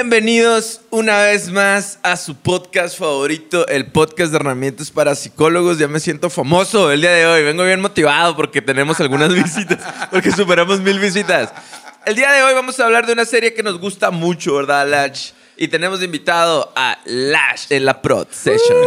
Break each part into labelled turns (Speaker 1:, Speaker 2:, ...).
Speaker 1: Bienvenidos una vez más a su podcast favorito, el podcast de herramientas para psicólogos. Ya me siento famoso el día de hoy. Vengo bien motivado porque tenemos algunas visitas, porque superamos mil visitas. El día de hoy vamos a hablar de una serie que nos gusta mucho, ¿verdad, Lash? Y tenemos de invitado a Lash en la Prod Session.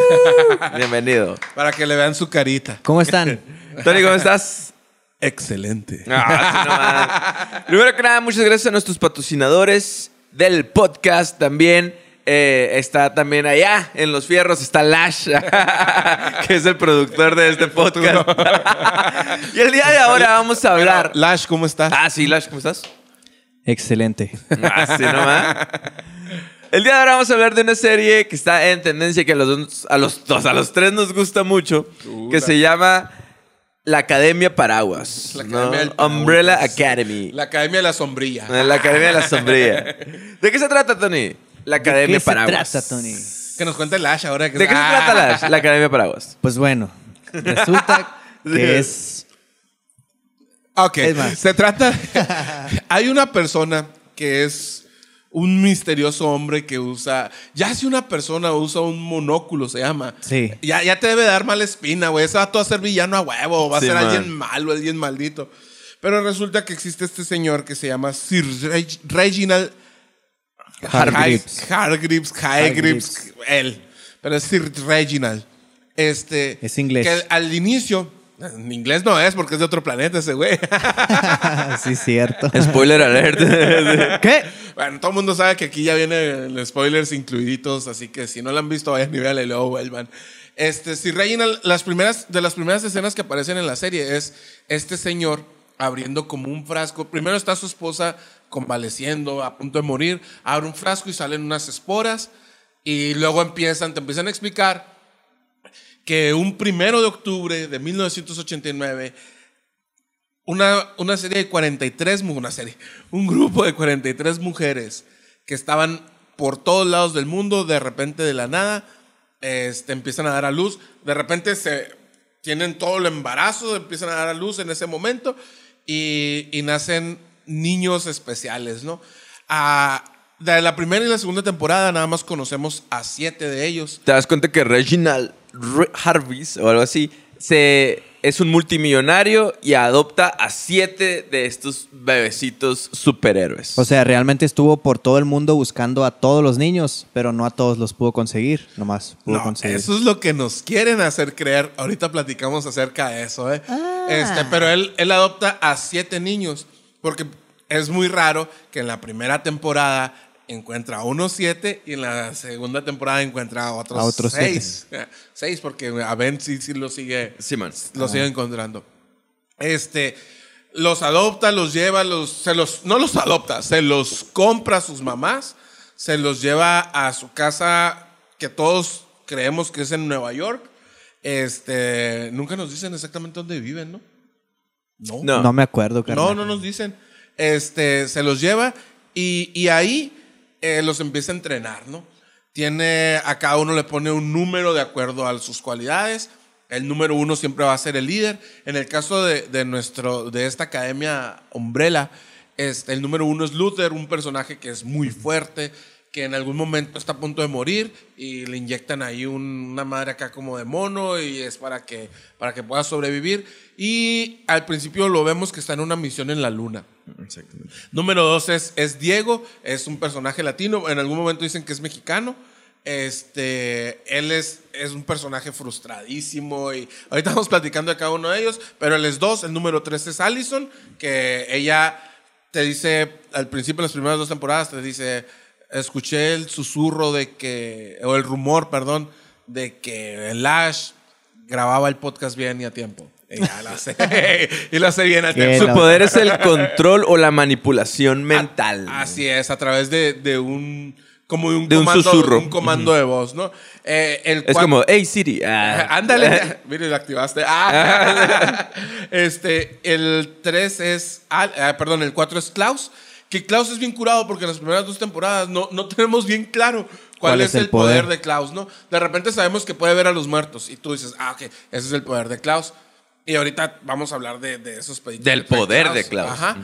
Speaker 1: Bienvenido.
Speaker 2: Para que le vean su carita.
Speaker 3: ¿Cómo están?
Speaker 1: Tony, ¿cómo estás?
Speaker 2: Excelente.
Speaker 1: Ah, sí, no. Primero que nada, muchas gracias a nuestros patrocinadores del podcast también. eh, está también allá en los fierros, está Lash, que es el productor de este podcast. y el día de ahora vamos a hablar.
Speaker 2: Lash, ¿cómo estás?
Speaker 1: Ah, sí, Lash, ¿cómo estás?
Speaker 3: Excelente.
Speaker 1: Ah, sí, nomás. El día de ahora vamos a hablar de una serie que está en tendencia, que a los, dos- a los dos, a los tres nos gusta mucho, que se llama La Academia Paraguas.
Speaker 2: La
Speaker 1: ¿no?
Speaker 2: Academia del Paraguas.
Speaker 1: Umbrella Academy.
Speaker 2: La Academia de la Sombrilla.
Speaker 1: La Academia de la Sombrilla. ¿De qué se trata, Tony? La Academia
Speaker 3: ¿De qué se
Speaker 1: Paraguas.
Speaker 3: trata, Tony?
Speaker 2: Que nos cuente Lash ahora. Que
Speaker 1: ¿De qué se
Speaker 2: Ah.
Speaker 1: trata la, la Academia Paraguas?
Speaker 3: Pues bueno, resulta que es...
Speaker 2: Ok,
Speaker 3: Es más.
Speaker 2: se trata... Hay una persona que es un misterioso hombre que usa... Ya si una persona usa un monóculo, se llama.
Speaker 3: Sí.
Speaker 2: Ya, ya te debe dar mala espina, güey. Ese va a ser villano a huevo. Va a
Speaker 1: Sí,
Speaker 2: ser
Speaker 1: man.
Speaker 2: alguien malo, alguien maldito. Pero resulta que existe este señor que se llama Sir Reg- Reginald
Speaker 3: Hargreaves.
Speaker 2: Hargreaves, Hargreaves, él. Pero es Sir Reginald. Este.
Speaker 3: Es inglés.
Speaker 2: Que al inicio. En inglés no es porque es de otro planeta ese güey.
Speaker 3: sí, cierto.
Speaker 1: Spoiler alert.
Speaker 3: ¿Qué?
Speaker 2: bueno, todo el mundo sabe que aquí ya vienen los spoilers incluiditos, así que si no lo han visto, vayan y véanla y luego vuelvan. Este, Sir Reginald, las primeras, de las primeras escenas que aparecen en la serie es este señor abriendo como un frasco. Primero está su esposa convaleciendo, a punto de morir, abre un frasco y salen unas esporas y luego empiezan, te empiezan a explicar que un primero de octubre de 1989 una, una serie de 43, mu- una serie, un grupo de 43 mujeres que estaban por todos lados del mundo, de repente de la nada, este, empiezan a dar a luz, de repente se tienen todo el embarazo, empiezan a dar a luz en ese momento y, y nacen niños especiales, ¿no? Ah, de la primera y la segunda temporada nada más conocemos a siete de ellos.
Speaker 1: Te das cuenta que Reginald Re- Harvis o algo así se, es un multimillonario y adopta a siete de estos bebecitos superhéroes.
Speaker 3: O sea, realmente estuvo por todo el mundo buscando a todos los niños, pero no a todos los pudo conseguir. Nomás pudo
Speaker 2: No,
Speaker 3: conseguir.
Speaker 2: eso es lo que nos quieren hacer creer. Ahorita platicamos acerca de eso, ¿eh? Este, pero él, él adopta a siete niños, porque es muy raro que en la primera temporada encuentra a unos siete y en la segunda temporada encuentra a otros,
Speaker 3: A otros
Speaker 2: seis. Seis, porque a Ben sí, sí lo sigue,
Speaker 1: Sí, man.
Speaker 2: lo sigue encontrando. Este, los adopta, los lleva, los, se los, no los adopta, se los compra a sus mamás, se los lleva a su casa que todos creemos que es en Nueva York. Este, nunca nos dicen exactamente dónde viven, ¿no? No.
Speaker 1: No.
Speaker 3: No me acuerdo, carnal.
Speaker 2: No, no nos dicen. Este, se los lleva y, y ahí eh, los empieza a entrenar, ¿no? Tiene, a cada uno le pone un número de acuerdo a sus cualidades. El número uno siempre va a ser el líder. En el caso de, de nuestro, de esta academia Umbrella, este, el número uno es Luther, un personaje que es muy fuerte, que en algún momento está a punto de morir y le inyectan ahí un- una madre acá como de mono y es para que, para que pueda sobrevivir. Y al principio lo vemos que está en una misión en la luna. Número dos es, es Diego, es un personaje latino, en algún momento dicen que es mexicano. Este, él es, es un personaje frustradísimo y ahorita estamos platicando de cada uno de ellos, pero él es dos, el número tres es Allison, que ella te dice, al principio de las primeras dos temporadas, te dice, escuché el susurro de que, o el rumor, perdón, de que el Ash grababa el podcast bien y a tiempo. Y ya lo sé. y lo hace bien a tiempo.
Speaker 1: Su poder es el control o la manipulación mental.
Speaker 2: A- así es, a través de, de un como de un,
Speaker 1: De un
Speaker 2: comando,
Speaker 1: susurro.
Speaker 2: un comando de voz, ¿no? Eh, el
Speaker 1: es como, hey Siri. ah.
Speaker 2: Ándale. Mire, lo activaste. Ah. este, el 3 es. Ah, perdón, el 4 es Klaus. Que Klaus es bien curado porque en las primeras dos temporadas no, no tenemos bien claro cuál, es, el poder? de Klaus, ¿no? De repente sabemos que puede ver a los muertos y tú dices, ah, ok, ese es el poder de Klaus. Y ahorita vamos a hablar de, de esos pedidos.
Speaker 1: Del poder de Klaus.
Speaker 2: Ajá.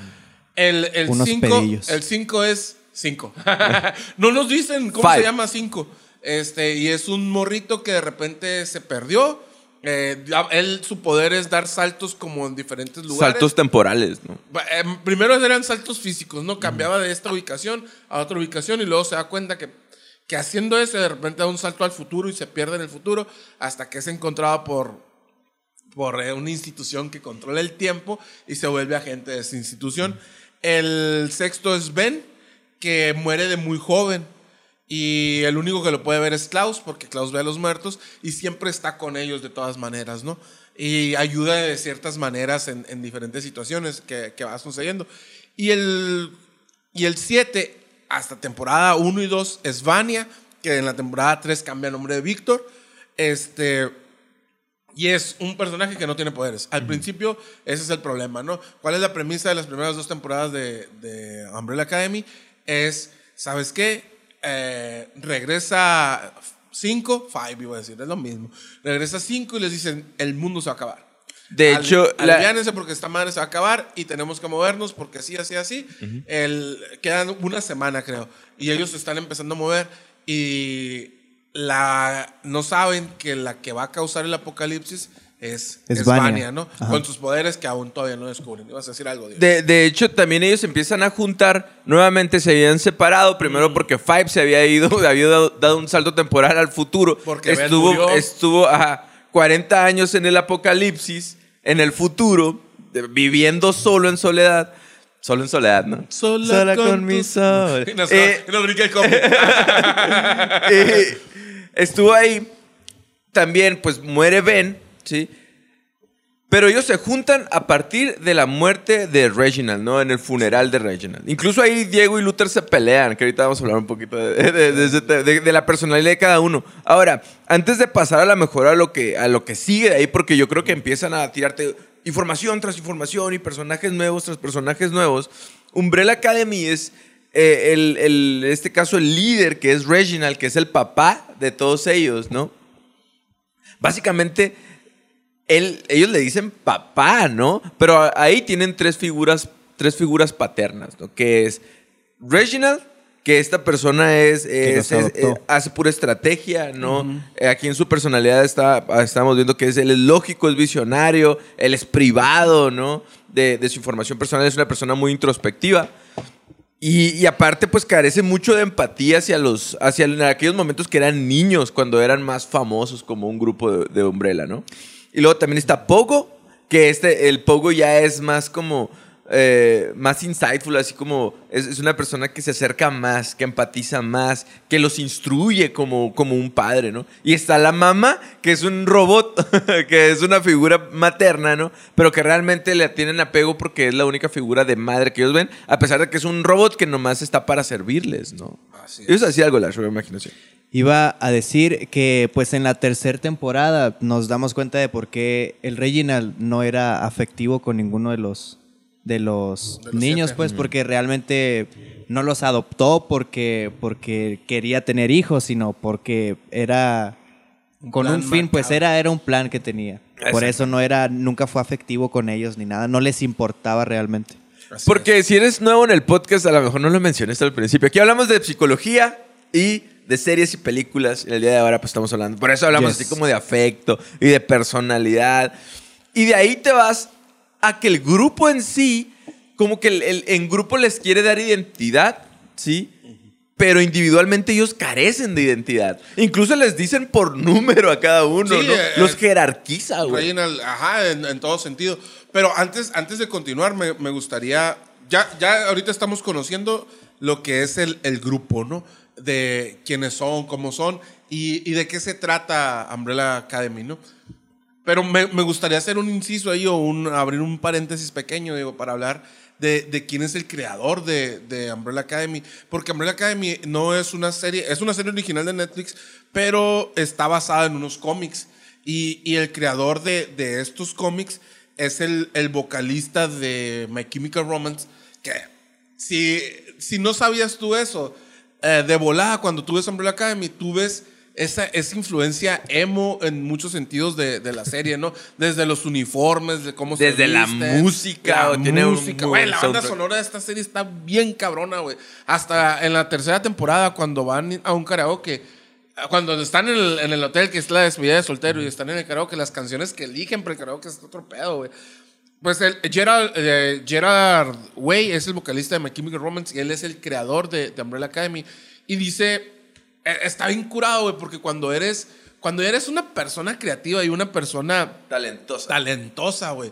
Speaker 2: El
Speaker 3: Unos
Speaker 2: 5
Speaker 3: pedillos.
Speaker 2: el cinco es Cinco. no nos dicen cómo
Speaker 1: Five.
Speaker 2: se llama cinco. Este, y es un morrito que de repente se perdió. Eh, él, su poder es dar saltos como en diferentes lugares.
Speaker 1: Saltos temporales, ¿no?
Speaker 2: Eh, Primero eran saltos físicos, ¿no? Cambiaba de esta ubicación a otra ubicación y luego se da cuenta que, que haciendo eso de repente da un salto al futuro y se pierde en el futuro hasta que es encontrado por, por eh, una institución que controla el tiempo y se vuelve agente de esa institución. El sexto es Ben, que muere de muy joven. Y el único que lo puede ver es Klaus, porque Klaus ve a los muertos y siempre está con ellos de todas maneras, ¿no? Y ayuda de ciertas maneras en, en diferentes situaciones que, que va sucediendo. Y el, y el 7, hasta temporada 1 y 2, es Vania, que en la temporada 3 cambia el nombre de Víctor. Este, y es un personaje que no tiene poderes. Al principio, ese es el problema, ¿no? ¿Cuál es la premisa de las primeras dos temporadas de, de Umbrella Academy? Es, ¿sabes qué? Eh, regresa 5, 5 iba a decir, es lo mismo. Regresa 5 y les dicen, el mundo se va a acabar.
Speaker 1: De
Speaker 2: Al-
Speaker 1: hecho, la-
Speaker 2: aliviánense porque esta madre se va a acabar y tenemos que movernos porque así, así, así. El, quedan una semana, creo. Y ellos se están empezando a mover y la, no saben que la que va a causar el apocalipsis es,
Speaker 3: Es
Speaker 2: ¿no?
Speaker 3: Ajá.
Speaker 2: Con sus poderes que aún todavía no descubren. Ibas a decir algo, Dios.
Speaker 1: De, de hecho, también ellos empiezan a juntar. Nuevamente se habían separado.
Speaker 2: Mm.
Speaker 1: Primero porque Five se había ido, había dado, dado un salto temporal al futuro.
Speaker 2: Porque
Speaker 1: estuvo, estuvo ajá, 40 años en el apocalipsis, en el futuro, de- viviendo solo en soledad. Solo en soledad, ¿no?
Speaker 2: Sola con
Speaker 1: mi
Speaker 2: tu-
Speaker 1: sol.
Speaker 2: Y nos,
Speaker 1: Eh, eh, estuvo ahí. También, pues muere Ben, ¿sí? Pero ellos se juntan a partir de la muerte de Reginald, ¿no? En el funeral de Reginald. Incluso ahí Diego y Luther se pelean, que ahorita vamos a hablar un poquito de, la personalidad de cada uno. Ahora, antes de pasar a la mejor a lo que, a lo que sigue ahí, porque yo creo que empiezan a tirarte información tras información y personajes nuevos tras personajes nuevos, Umbrella Academy es, eh, el, el- en este caso, el líder, que es Reginald, que es el papá de todos ellos, ¿no? Básicamente, él, ellos le dicen papá, ¿no? Pero ahí tienen tres figuras, tres figuras paternas, ¿no? Que es Reginald, que esta persona es, eh, hace pura estrategia, ¿no? Eh, Aquí en su personalidad está, estamos viendo que es, él es lógico, es visionario, él es privado, ¿no? De, de su información personal, es una persona muy introspectiva. Y, y aparte, pues carece mucho de empatía hacia los, hacia en aquellos momentos que eran niños, cuando eran más famosos como un grupo de, de Umbrella, ¿no? Y luego también está Pogo, que este, el Pogo ya es más como, eh, más insightful, así como, es, es una persona que se acerca más, que empatiza más, que los instruye como, como un padre, ¿no? Y está la mamá, que es un robot, que es una figura materna, ¿no? Pero que realmente le tienen apego porque es la única figura de madre que ellos ven, a pesar de que es un robot que nomás está para servirles, ¿no?
Speaker 2: Así
Speaker 1: Ellos hacían algo la imaginación.
Speaker 3: Iba a decir que pues en la tercera temporada nos damos cuenta de por qué el Reginald no era afectivo con ninguno de los de los,
Speaker 2: De los
Speaker 3: niños,
Speaker 2: siete.
Speaker 3: pues porque realmente no los adoptó porque porque quería tener hijos, sino porque era con un fin, pues era era un plan que tenía. Por eso no era nunca fue afectivo con ellos ni nada, no les importaba realmente.
Speaker 2: Así
Speaker 1: Porque si eres nuevo en el podcast, a lo mejor no lo mencionaste al principio. Aquí hablamos de psicología y de series y películas. Y el día de ahora pues estamos hablando. Por eso hablamos
Speaker 3: Yes.
Speaker 1: así como de afecto y de personalidad. Y de ahí te vas a que el grupo en sí, como que el, el- en grupo les quiere dar identidad, ¿sí? Pero individualmente ellos carecen de identidad. Incluso les dicen por número a cada uno,
Speaker 2: Sí,
Speaker 1: ¿no?
Speaker 2: eh,
Speaker 1: Los
Speaker 2: eh,
Speaker 1: jerarquiza, güey.
Speaker 2: Ajá, en, en todo sentido. Pero antes, antes de continuar, me, me gustaría. Ya, ya ahorita estamos conociendo lo que es el, el grupo, ¿no? De quiénes son, cómo son y, y de qué se trata Umbrella Academy, ¿no? Pero me, me gustaría hacer un inciso ahí o un, abrir un paréntesis pequeño, digo, para hablar de, de quién es el creador de, de Umbrella Academy. Porque Umbrella Academy no es una serie, es una serie original de Netflix, pero está basada en unos cómics. Y, y el creador de, de estos cómics es el, el vocalista de My Chemical Romance, que si, si no sabías tú eso, eh, de volada, cuando tú ves Umbrella Academy, tú ves esa, esa influencia emo en muchos sentidos de, de la serie, ¿no? Desde los uniformes, de cómo se
Speaker 1: Desde la
Speaker 2: visten,
Speaker 1: música,
Speaker 2: la
Speaker 1: tiene
Speaker 2: música. Güey, la banda sonora de esta serie está bien cabrona, güey. Hasta en la tercera temporada, cuando van a un karaoke, cuando están en el, en el hotel, que es la despedida de soltero, y están en el karaoke, las canciones que eligen para el karaoke es otro pedo, güey. Pues el, Gerard, eh, Gerard Way es el vocalista de My Chemical Romance y él es el creador de, de Umbrella Academy. Y dice, está bien curado, güey, porque cuando eres, cuando eres una persona creativa y una persona
Speaker 1: Talentosa.
Speaker 2: talentosa, güey.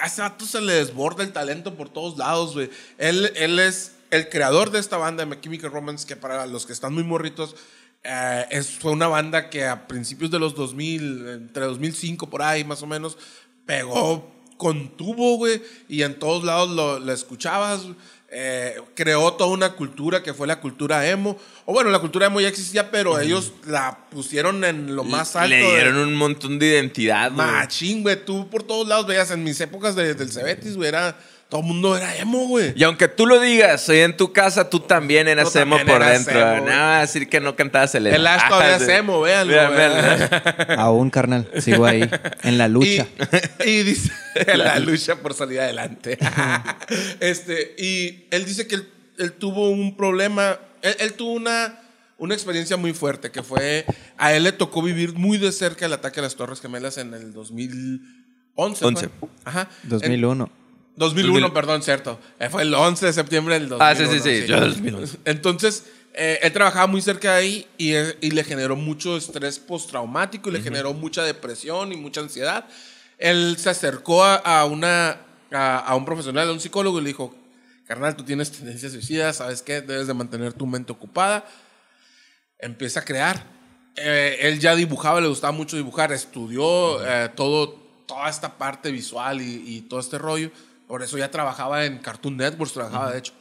Speaker 2: A ese vato se le desborda el talento por todos lados, güey. Él, él es el creador de esta banda, de My Chemical Romance, que para los que están muy morritos, eh, es, fue una banda que a principios de los 2000, entre 2005 por ahí más o menos, pegó con tubo, güey, y en todos lados lo, lo escuchabas. Eh, creó toda una cultura que fue la cultura emo. O bueno, la cultura emo ya existía, pero ellos la pusieron en lo más alto.
Speaker 1: Le
Speaker 2: de-
Speaker 1: dieron un montón de identidad, güey.
Speaker 2: Machín, güey. Tú por todos lados veías en mis épocas de- del Cebetis, güey. Era, todo el mundo era emo, güey.
Speaker 1: Y aunque tú lo digas, hoy en tu casa tú también eras
Speaker 2: Tú
Speaker 1: emo
Speaker 2: también
Speaker 1: por
Speaker 2: eras
Speaker 1: dentro.
Speaker 2: emo,
Speaker 1: no
Speaker 2: güey.
Speaker 1: vas a decir que no cantabas el
Speaker 2: El Ash todavía es emo, véanlo.
Speaker 3: Aún, carnal, sigo ahí, en la lucha.
Speaker 2: Y, y dice la lucha por salir adelante. este, y él dice que él, él tuvo un problema. Él, él tuvo una, una experiencia muy fuerte que fue. A él le tocó vivir muy de cerca el ataque a las Torres Gemelas en el 2011. ¿fue?
Speaker 1: Once.
Speaker 2: Ajá.
Speaker 3: 2001.
Speaker 2: 2001,
Speaker 1: 2000.
Speaker 2: perdón, cierto. Eh, Fue el 11 de septiembre del 2001.
Speaker 1: Ah, sí, sí, sí. Yo 2011.
Speaker 2: Entonces, eh, él trabajaba muy cerca de ahí y, y le generó mucho estrés postraumático y le generó mucha depresión y mucha ansiedad. Él se acercó a, a una, a, a un profesional, a un psicólogo y le dijo, carnal, tú tienes tendencias suicidas, ¿sabes qué? Debes de mantener tu mente ocupada. Empieza a crear. Eh, él ya dibujaba, le gustaba mucho dibujar, estudió eh, todo, toda esta parte visual y, y todo este rollo. Por eso ya trabajaba en Cartoon Networks, trabajaba de hecho.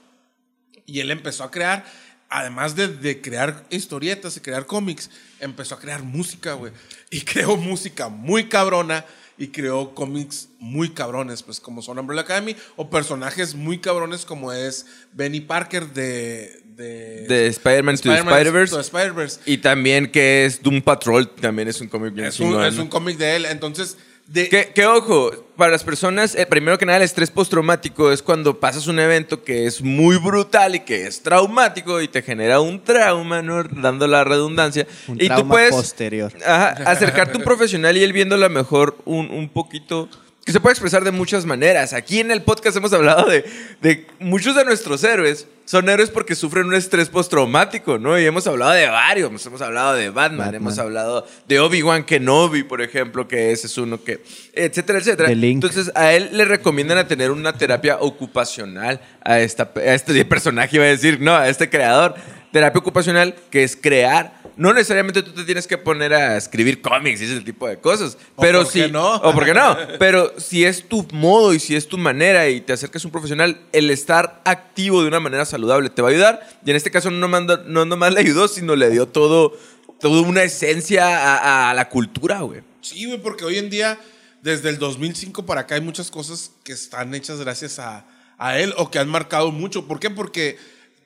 Speaker 2: Y él empezó a crear, además de, de crear historietas y crear cómics, empezó a crear música, güey. Y creó música muy cabrona y creó cómics muy cabrones, pues como son Umbrella Academy, o personajes muy cabrones como es Benny Parker de... De,
Speaker 1: De Spider-Man to the
Speaker 2: Spider-Man
Speaker 1: Spider-Verse.
Speaker 2: to Spider-Verse.
Speaker 1: Y también que es Doom Patrol, también es un cómic bien
Speaker 2: Es un, es un cómic de él, entonces... De,
Speaker 1: Que, que ojo, para las personas, eh, primero que nada, el estrés postraumático es cuando pasas un evento que es muy brutal y que es traumático y te genera un trauma, ¿no? Dando la redundancia.
Speaker 3: Un
Speaker 1: y tú
Speaker 3: trauma
Speaker 1: puedes
Speaker 3: posterior.
Speaker 1: ajá, acercarte a un profesional y él viendo a lo mejor un, un poquito. Que se puede expresar de muchas maneras. Aquí en el podcast hemos hablado de, de muchos de nuestros héroes. Son héroes porque sufren un estrés postraumático, ¿no? Y hemos hablado de varios. Hemos hablado de Batman,
Speaker 3: Batman.
Speaker 1: hemos hablado de Obi-Wan Kenobi, por ejemplo, que ese es uno que. etcétera, etcétera. Entonces, a él le recomiendan a tener una terapia ocupacional a, esta, a este personaje, iba a decir, no, a este creador. Terapia ocupacional, que es crear. No necesariamente tú te tienes que poner a escribir cómics y ese tipo de cosas.
Speaker 2: O
Speaker 1: Pero
Speaker 2: por
Speaker 1: si,
Speaker 2: qué no.
Speaker 1: O porque no. Pero si es tu modo y si es tu manera y te acercas a un profesional, el estar activo de una manera saludable te va a ayudar. Y en este caso no, mando- no nomás le ayudó, sino le dio todo, toda una esencia a, a la cultura, güey.
Speaker 2: Sí, güey, porque hoy en día, desde el 2005 para acá, hay muchas cosas que están hechas gracias a, a él o que han marcado mucho. ¿Por qué? Porque,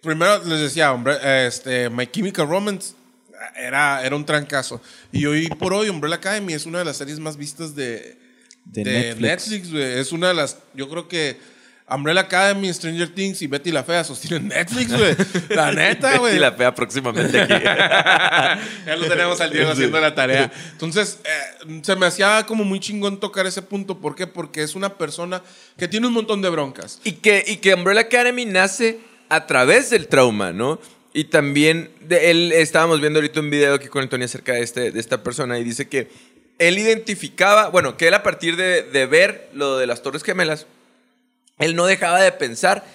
Speaker 2: primero les decía, hombre, este, My Chemical Romance era, era un trancazo. Y hoy por hoy, Umbrella Academy es una de las series más vistas de,
Speaker 3: De
Speaker 2: de
Speaker 3: Netflix.
Speaker 2: Netflix, güey. Es una de las, yo creo que Umbrella Academy, Stranger Things y Betty la Fea sostienen Netflix, güey. La neta, güey.
Speaker 1: Y la fea próximamente aquí.
Speaker 2: ya lo tenemos al Diego haciendo la tarea. Entonces, eh, se me hacía como muy chingón tocar ese punto. ¿Por qué? Porque es una persona que tiene un montón de broncas.
Speaker 1: Y que, y que Umbrella Academy nace a través del trauma, ¿no? Y también, de él estábamos viendo ahorita un video aquí con Antonio acerca de, este, de esta persona y dice que él identificaba, bueno, que él a partir de, de ver lo de las Torres Gemelas, él no dejaba de pensar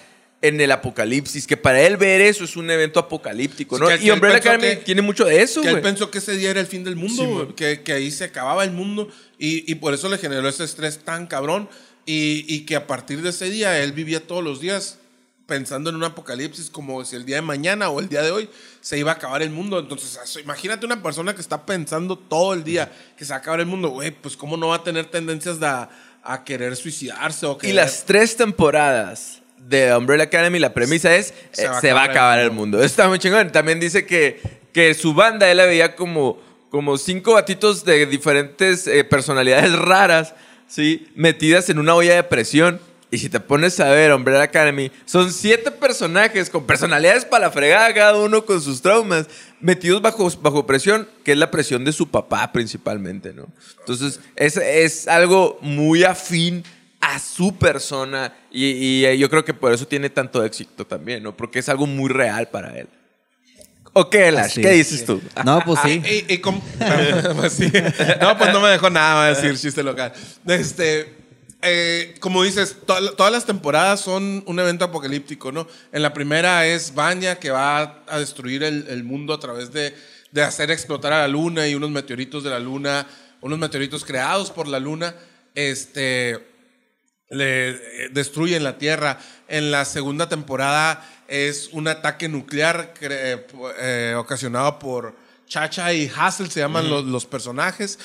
Speaker 1: en el apocalipsis, que para él ver eso es un evento apocalíptico,
Speaker 2: Sí,
Speaker 1: ¿no?
Speaker 2: él-
Speaker 1: y Umbrella Academy tiene mucho de eso,
Speaker 2: Que él pensó que ese día era el fin del mundo,
Speaker 1: Sí,
Speaker 2: que, que ahí se acababa el mundo y, y por eso le generó ese estrés tan cabrón y, y que a partir de ese día él vivía todos los días pensando en un apocalipsis como si el día de mañana o el día de hoy se iba a acabar el mundo. Entonces, imagínate una persona que está pensando todo el día que se va a acabar el mundo, güey, pues cómo no va a tener tendencias de a, a querer suicidarse o
Speaker 1: Y las tres temporadas de Umbrella Academy, la premisa es, eh, se va a acabar, el mundo. Está muy chingón. También dice que, que su banda él la veía como, como cinco batitos de diferentes eh, personalidades raras, ¿sí? Metidas en una olla de presión. Y si te pones a ver Umbrella Academy, son siete personajes con personalidades para la fregada, cada uno con sus traumas, metidos bajo, bajo presión, que es la presión de su papá principalmente, ¿no? Entonces, es, es algo muy afín a su persona y, y, eh, yo creo que por eso tiene tanto éxito también, ¿no? Porque es algo muy real para él. ¿O qué, Lash? ¿Qué
Speaker 3: es.
Speaker 1: dices tú?
Speaker 3: No, pues sí.
Speaker 2: Ah, y- y com- Pues sí. No, pues no me dejó nada a decir chiste local. Este, eh, como dices, to- todas las temporadas son un evento apocalíptico, ¿no? En la primera es Vanya que va a destruir el, el mundo a través de, de hacer explotar a la luna y unos meteoritos de la luna, unos meteoritos creados por la luna, este, le eh, destruyen la Tierra. En la segunda temporada es un ataque nuclear eh, ocasionado por Chacha y Hassel, se llaman los, los personajes.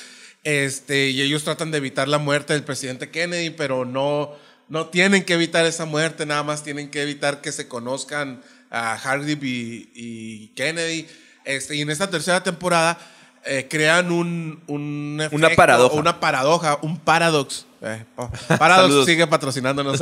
Speaker 2: Este, y ellos tratan de evitar la muerte del presidente Kennedy, pero no, no tienen que evitar esa muerte, nada más tienen que evitar que se conozcan a Hardy y, y Kennedy. Este, y en esta tercera temporada eh, crean un, un
Speaker 1: Una
Speaker 2: efecto,
Speaker 1: paradoja.
Speaker 2: Una paradoja, un paradox. Eh, oh, Paradox sigue patrocinándonos.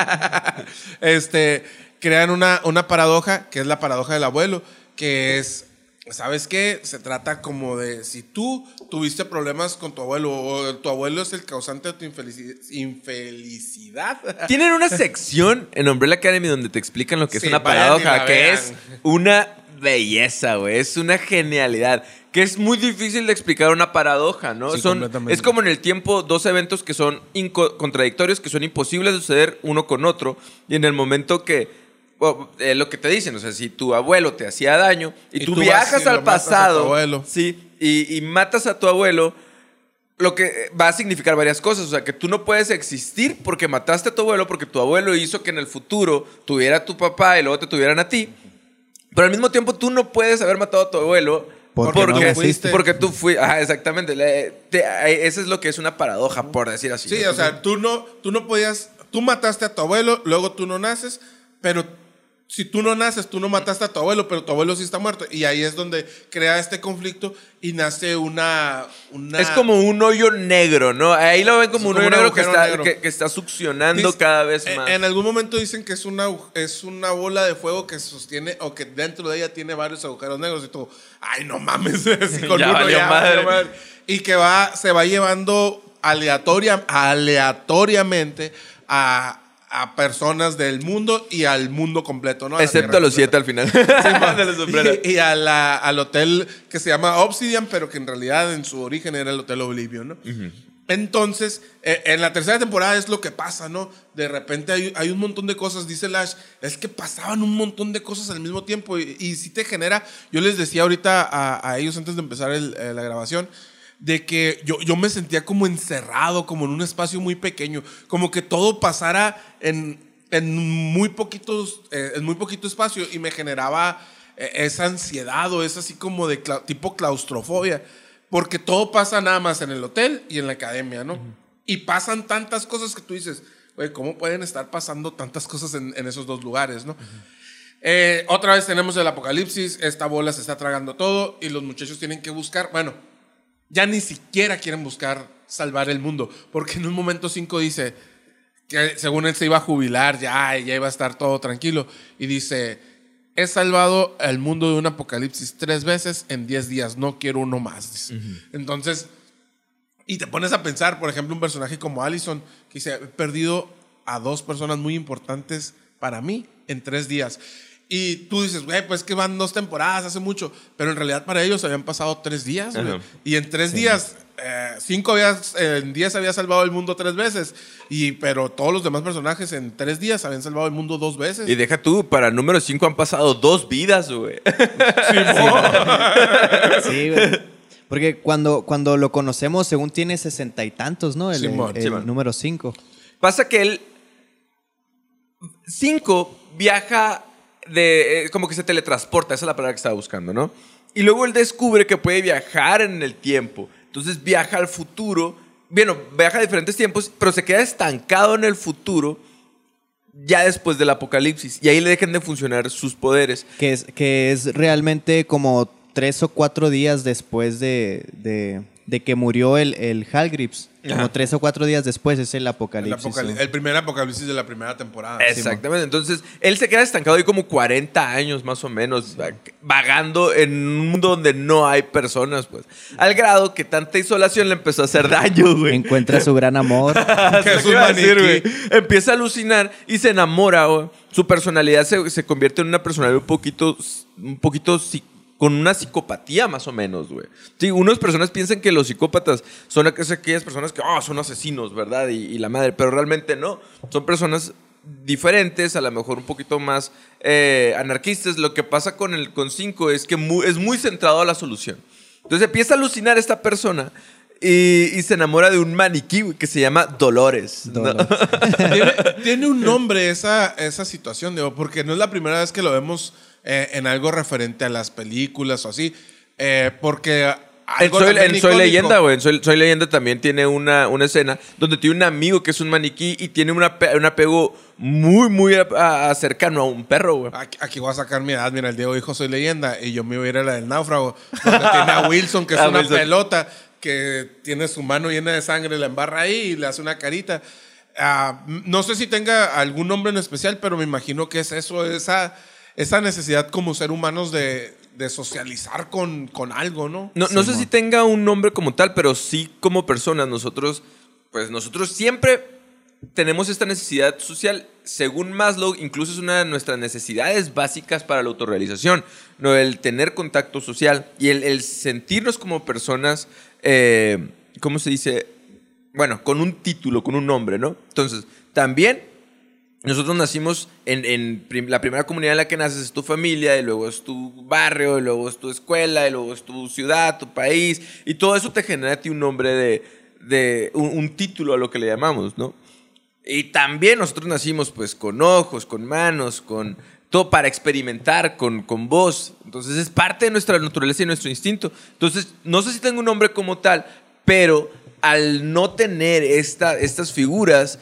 Speaker 2: este, crean una, una paradoja, que es la paradoja del abuelo, que es, ¿sabes qué? Se trata como de si tú tuviste problemas con tu abuelo o tu abuelo es el causante de tu infelici- infelicidad.
Speaker 1: Tienen una sección en Umbrella Academy donde te explican lo que
Speaker 2: Sí,
Speaker 1: es una paradoja, que
Speaker 2: vean.
Speaker 1: es una belleza, güey. Es una genialidad. Que es muy difícil de explicar una paradoja, ¿no?
Speaker 2: Sí,
Speaker 1: son,
Speaker 2: completamente.
Speaker 1: es como en el tiempo dos eventos que son contradictorios, que son imposibles de suceder uno con otro. Y en el momento que. Bueno, eh, lo que te dicen, o sea, si tu abuelo te hacía daño y,
Speaker 2: Y
Speaker 1: tú, viajas al pasado,
Speaker 2: abuelo.
Speaker 1: sí, y, y matas a tu abuelo, lo que va a significar varias cosas. O sea, que tú no puedes existir porque mataste a tu abuelo, porque tu abuelo hizo que en el futuro tuviera a tu papá y luego te tuvieran a ti. Pero al mismo tiempo tú no puedes haber matado a tu abuelo
Speaker 3: Porque
Speaker 1: porque,
Speaker 3: no
Speaker 1: porque, tú fuiste. Ajá, exactamente. Eso es lo que es una paradoja, por decir así.
Speaker 2: Sí,
Speaker 1: ¿no?
Speaker 2: o sea, tú no, tú no podías, tú mataste a tu abuelo, luego tú no naces, pero si tú no naces, tú no mataste a tu abuelo, pero tu abuelo sí está muerto. Y ahí es donde crea este conflicto y nace una... una
Speaker 1: Es como un hoyo negro, ¿no? Ahí lo ven como
Speaker 2: Es
Speaker 1: un
Speaker 2: como
Speaker 1: hoyo
Speaker 2: un
Speaker 1: negro, que está,
Speaker 2: negro.
Speaker 1: Que, que está succionando
Speaker 2: Dice-
Speaker 1: cada vez
Speaker 2: en-
Speaker 1: más.
Speaker 2: En algún momento dicen que es una, es una bola de fuego que sostiene o que dentro de ella tiene varios agujeros negros y tú, ay, no mames, así con
Speaker 1: Ya
Speaker 2: uno
Speaker 1: valió
Speaker 2: ya,
Speaker 1: madre.
Speaker 2: valió madre. Y que va, se va llevando aleatoria, aleatoriamente a, a personas del mundo y al mundo completo, ¿no? A
Speaker 1: Excepto a los siete al final. sombreros.
Speaker 2: Y, y a la- al hotel que se llama Obsidian, pero que en realidad en su origen era el Hotel Oblivion, ¿no? Entonces, eh, en la tercera temporada es lo que pasa, ¿no? De repente hay, hay un montón de cosas, dice Lash, es que pasaban un montón de cosas al mismo tiempo y, y sí te genera, yo les decía ahorita a, a ellos antes de empezar el- eh, la grabación, de que yo, yo me sentía como encerrado, como en un espacio muy pequeño, como que todo pasara en, en muy poquitos, eh, en muy poquito espacio y me generaba eh, esa ansiedad o es así como de cla- tipo claustrofobia, porque todo pasa nada más en el hotel y en la academia, ¿no? Y pasan tantas cosas que tú dices, güey, ¿cómo pueden estar pasando tantas cosas en, en esos dos lugares, ¿no? Eh, otra vez tenemos el apocalipsis, esta bola se está tragando todo y los muchachos tienen que buscar, bueno, ya ni siquiera quieren buscar salvar el mundo, porque en un momento 5 dice que según él se iba a jubilar, ya, ya iba a estar todo tranquilo, y dice, he salvado el mundo de un apocalipsis tres veces en 10 días, no quiero uno más. dice. Entonces, y te pones a pensar, por ejemplo, un personaje como Allison, que dice, he perdido a dos personas muy importantes para mí en tres días. Y tú dices, güey, pues que van dos temporadas, hace mucho. Pero en realidad para ellos habían pasado tres días, güey. Y en tres días, eh, cinco habías, en diez había salvado el mundo tres veces. Y, pero todos los demás personajes en tres días habían salvado el mundo dos veces.
Speaker 1: Y deja tú, para el número 5 han pasado dos vidas, güey.
Speaker 3: Sí, güey. Porque cuando, cuando lo conocemos, según tiene sesenta y tantos, ¿no? El,
Speaker 2: Simón,
Speaker 3: el
Speaker 1: Simón.
Speaker 3: número cinco.
Speaker 1: Pasa que él. 5 viaja de. eh, como que se teletransporta, esa es la palabra que estaba buscando, ¿no? Y luego él descubre que puede viajar en el tiempo. Entonces viaja al futuro. Bueno, viaja a diferentes tiempos, pero se queda estancado en el futuro ya después del apocalipsis. Y ahí le dejan de funcionar sus poderes.
Speaker 3: Que es, que es realmente como tres o cuatro días después de, de, que murió el, el Halgrips. Como
Speaker 1: Ajá.
Speaker 3: tres o cuatro días después es el
Speaker 2: El,
Speaker 3: apocalipsis. sí.
Speaker 2: el primer apocalipsis de la primera temporada.
Speaker 1: Exactamente. Entonces, él se queda estancado ahí como 40 años más o menos, va- vagando en un mundo donde no hay personas, pues. Al grado que tanta isolación le empezó a hacer daño, güey.
Speaker 3: Encuentra su gran amor.
Speaker 2: Que es
Speaker 1: ¿Qué
Speaker 2: un
Speaker 1: iba a decir? Empieza a alucinar y se enamora, güey. Su personalidad se, se convierte en una personalidad un poquito, un poquito con una psicopatía más o menos, güey. Sí, unas personas piensan que los psicópatas son aqu- aquellas personas que, oh, son asesinos, ¿verdad? Y, y la madre, pero realmente no. Son personas diferentes, a lo mejor un poquito más eh, anarquistas. Lo que pasa con el con 5 es que mu- es muy centrado a la solución. Entonces empieza a alucinar esta persona y, y se enamora de un maniquí güey, que se llama Dolores. ¿no?
Speaker 3: Dolores.
Speaker 2: tiene, tiene un nombre esa, esa situación, digo, porque no es la primera vez que lo vemos eh, en algo referente a las películas o así. eh, porque
Speaker 1: En Soy, en Soy Leyenda, güey. En Soy, Soy Leyenda también tiene una, una escena donde tiene un amigo que es un maniquí y tiene una un apego muy, muy a- a- cercano a un perro, güey.
Speaker 2: Aquí, aquí voy a sacar mi edad. Mira, el Diego dijo soy leyenda y yo me voy a ir a la del náufrago. Donde tiene a Wilson, que es
Speaker 1: A
Speaker 2: una
Speaker 1: Wilson.
Speaker 2: pelota, que tiene su mano llena de sangre, la embarra ahí y le hace una carita. Ah, m- no sé si tenga algún nombre en especial, pero me imagino que es eso, esa, esa necesidad como ser humanos de, de socializar con, con algo, ¿no?
Speaker 1: No, no sé si tenga un nombre como tal, pero sí como personas, nosotros, pues nosotros siempre tenemos esta necesidad social. Según Maslow, incluso es una de nuestras necesidades básicas para la autorrealización, ¿no? el tener contacto social y el, el sentirnos como personas, eh, ¿cómo se dice? Bueno, con un título, con un nombre, ¿no? Entonces, también nosotros nacimos en, la primera comunidad en la que naces es tu familia, y luego es tu barrio, y luego es tu escuela, y luego es tu ciudad, tu país, y todo eso te genera a ti un nombre de, de un, un título a lo que le llamamos, ¿no? Y también nosotros nacimos pues con ojos, con manos, con todo para experimentar, con, con voz. Entonces es parte de nuestra naturaleza y nuestro instinto. Entonces, no sé si tengo un nombre como tal, pero al no tener esta, estas figuras,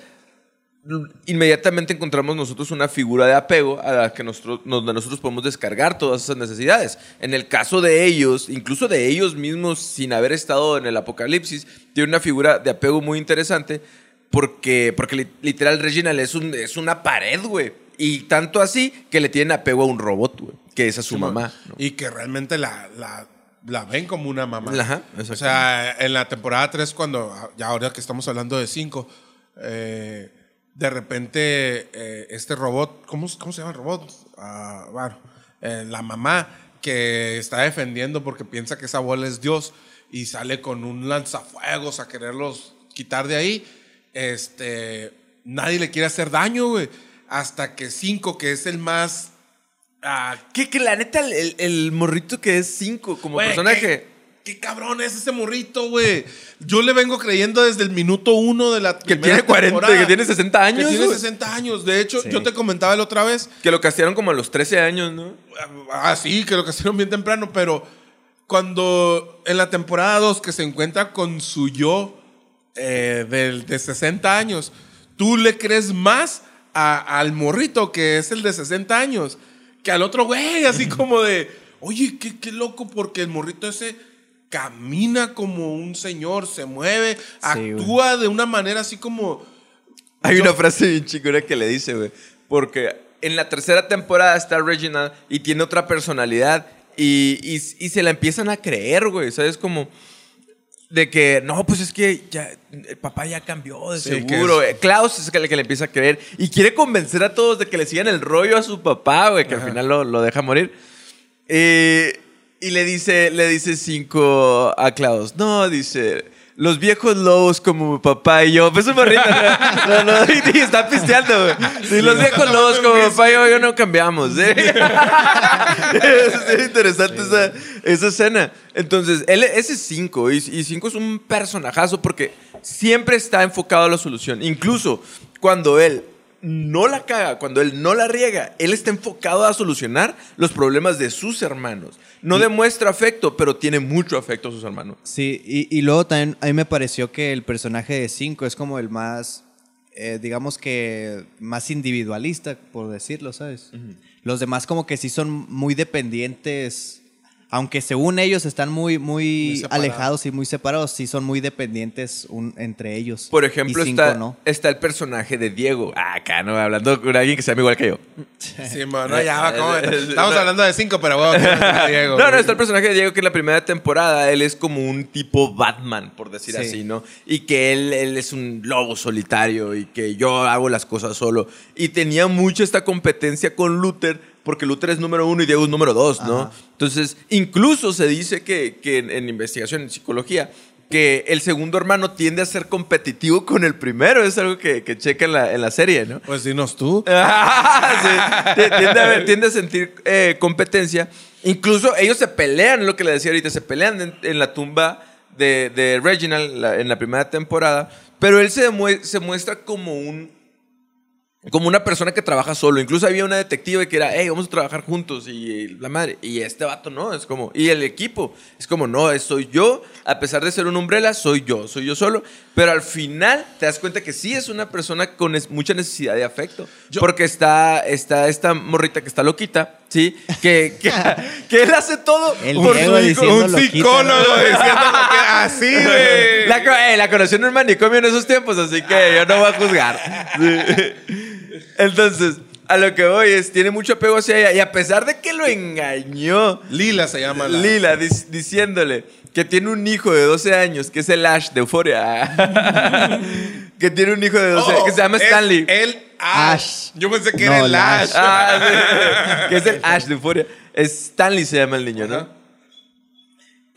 Speaker 1: inmediatamente encontramos nosotros una figura de apego a la que nosotros, donde nosotros podemos descargar todas esas necesidades. En el caso de ellos, incluso de ellos mismos, sin haber estado en el apocalipsis, tiene una figura de apego muy interesante porque, porque li- literal Reginald es, un, es una pared, güey. Y tanto así que le tienen apego a un robot, güey, que es a su mamá. ¿no?
Speaker 2: Y que realmente la, la, la ven como una mamá.
Speaker 1: Ajá,
Speaker 2: o sea, en la temporada 3, cuando, ya ahora que estamos hablando de 5, de repente eh, este robot, ¿cómo, ¿cómo se llama el robot? Ah, bueno, eh, la mamá que está defendiendo porque piensa que esa bola es Dios y sale con un lanzafuegos a quererlos quitar de ahí. Este, nadie le quiere hacer daño, güey. Hasta que 5, que es el más ah,
Speaker 1: Que, que la neta, el, morrito que es 5 como
Speaker 2: Güey,
Speaker 1: personaje.
Speaker 2: ¿Qué, cabrón es ese morrito, güey. Yo le vengo creyendo desde el minuto uno de la
Speaker 1: Que tiene 40,
Speaker 2: temporada.
Speaker 1: que tiene 60 años.
Speaker 2: Que tiene
Speaker 1: güey.
Speaker 2: 60 años. De hecho,
Speaker 3: Sí.
Speaker 2: yo te comentaba la otra vez.
Speaker 1: Que lo castearon como a los 13 años, ¿no?
Speaker 2: Ah, sí, que lo hicieron bien temprano, pero cuando en la temporada 2 que se encuentra con su yo eh, del- de 60 años, tú le crees más a- al morrito que es el de 60 años que al otro güey, así como de, oye, qué, qué loco, porque el morrito ese camina como un señor, se mueve, actúa de una manera así como...
Speaker 1: Hay
Speaker 2: Yo-
Speaker 1: una frase bien chingona que le dice, güey. Porque en la tercera temporada está Reginald y tiene otra personalidad y, y- y se la empiezan a creer, güey. ¿Sabes? Como de que, no, pues es que ya, el papá ya cambió, de
Speaker 2: Sí,
Speaker 1: seguro.
Speaker 2: es-
Speaker 1: Eh, Klaus es el que le empieza a creer y quiere convencer a todos de que le sigan el rollo a su papá, güey, que al final lo, lo deja morir. Eh, y le dice, le dice cinco a Klaus. No, dice. Los viejos lobos como mi papá y yo. Pues un morrito. No, no, y está pisteando, güey. Sí, los viejos lobos como mi papá y yo, yo no cambiamos. ¿eh? es es interesante esa, esa escena. Entonces, él, ese es cinco. Y, y cinco es un personajazo porque siempre está enfocado a la solución. Incluso cuando él no la caga, cuando él no la riega, él está enfocado a solucionar los problemas de sus hermanos. No demuestra afecto, pero tiene mucho afecto a sus hermanos.
Speaker 3: Sí, y, y luego también a mí me pareció que el personaje de 5 es como el más, eh, digamos que más individualista, por decirlo, ¿sabes? Los demás como que sí son muy dependientes aunque según ellos están muy,
Speaker 2: Muy
Speaker 3: muy, alejados y muy separados, sí son muy dependientes un- entre ellos.
Speaker 1: Por ejemplo,
Speaker 3: cinco
Speaker 1: está,
Speaker 3: no.
Speaker 1: está el personaje de Diego. Ah, acá, ¿no? Hablando con alguien que se llama igual que yo.
Speaker 2: Sí, mano, ya va, ¿cómo? Estamos hablando de cinco, pero bueno, Diego.
Speaker 1: No, no, está el personaje de Diego que en la primera temporada él es como un tipo Batman, por decir
Speaker 3: Sí.
Speaker 1: así, ¿no? Y que él, él es un lobo solitario y que yo hago las cosas solo. Y tenía mucho esta competencia con Luther, porque Luther es número uno y Diego es número dos, ¿no?
Speaker 3: Ajá.
Speaker 1: Entonces, incluso se dice que, que en, en investigación, en psicología, que el segundo hermano tiende a ser competitivo con el primero. Es algo que, que checa en la, en la serie, ¿no?
Speaker 2: Pues dinos tú.
Speaker 1: Sí, tiende, a, ver- tiende a sentir eh, competencia. Incluso ellos se pelean, lo que le decía ahorita, se pelean en, en la tumba de, de Reginald la- en la primera temporada, pero él se muestra como un como una persona que trabaja solo. Incluso había una detective que era, hey, vamos a trabajar juntos y la madre. Y este vato no, es como, y el equipo, es como, no, soy yo, a pesar de ser un umbrella, soy yo, soy yo solo. Pero al final te das cuenta que sí es una persona con mucha necesidad de afecto.
Speaker 2: Yo-
Speaker 1: porque está, está esta morrita que está loquita, ¿sí? Que, que, que él hace todo
Speaker 3: El
Speaker 1: por su hijo.
Speaker 2: un psicólogo
Speaker 3: ¿no?
Speaker 2: diciendo que así, güey.
Speaker 1: La, eh, la conoció en un manicomio en esos tiempos, así que yo no voy a juzgar. Sí. Entonces, a lo que voy es, tiene mucho apego hacia ella. Y a pesar de que lo engañó,
Speaker 2: Lila se llama la.
Speaker 1: Lila, dic- diciéndole que tiene un hijo de 12 años, que es el Ash de Euphoria. que tiene un hijo de 12 años,
Speaker 2: Oh,
Speaker 1: que se llama
Speaker 2: es
Speaker 1: Stanley.
Speaker 2: El Ash.
Speaker 3: Ash.
Speaker 2: Yo pensé que
Speaker 3: No,
Speaker 2: era el Ash.
Speaker 3: Ash.
Speaker 1: Ah, sí. que es el Ash de Euphoria. Es Stanley se llama el niño, ¿no?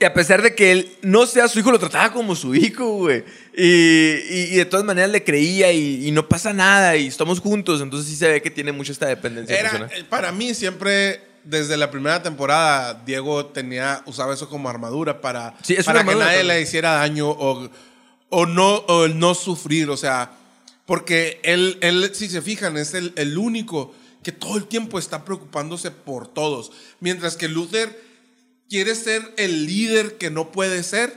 Speaker 1: Y a pesar de que él no sea su hijo, lo trataba como su hijo, güey. Y, y- y de todas maneras le creía y, y no pasa nada y estamos juntos. Entonces sí se ve que tiene mucha esta dependencia.
Speaker 2: Era, eh, para mí siempre, desde la primera temporada, Diego tenía, usaba eso como armadura para,
Speaker 1: Sí,
Speaker 2: para
Speaker 1: una
Speaker 2: que
Speaker 1: armadura
Speaker 2: nadie
Speaker 1: también.
Speaker 2: le hiciera daño o, o no, o el no sufrir. O sea, porque él, él si se fijan, es el, el único que todo el tiempo está preocupándose por todos. Mientras que Luther quiere ser el líder que no puede ser.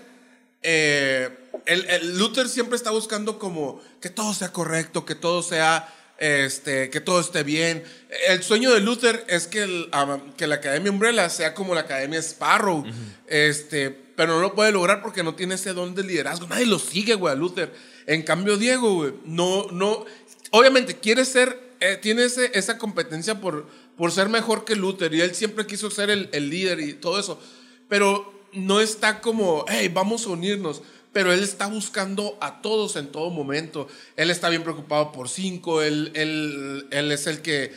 Speaker 2: eh, el, el Luther siempre está buscando como que todo sea correcto, que todo sea, este, que todo esté bien. El sueño de Luther es que, el, que la Academia Umbrella sea como la Academia Sparrow, este, pero no lo puede lograr porque no tiene ese don de liderazgo. Nadie lo sigue, güey, a Luther. En cambio, Diego, güey, no, no, obviamente quiere ser, eh, tiene ese- esa competencia por, por ser mejor que Luther y él siempre quiso ser el, el líder y todo eso, pero no está como, hey, vamos a unirnos. Pero él está buscando a todos en todo momento. Él está bien preocupado por cinco. Él, él, él es el que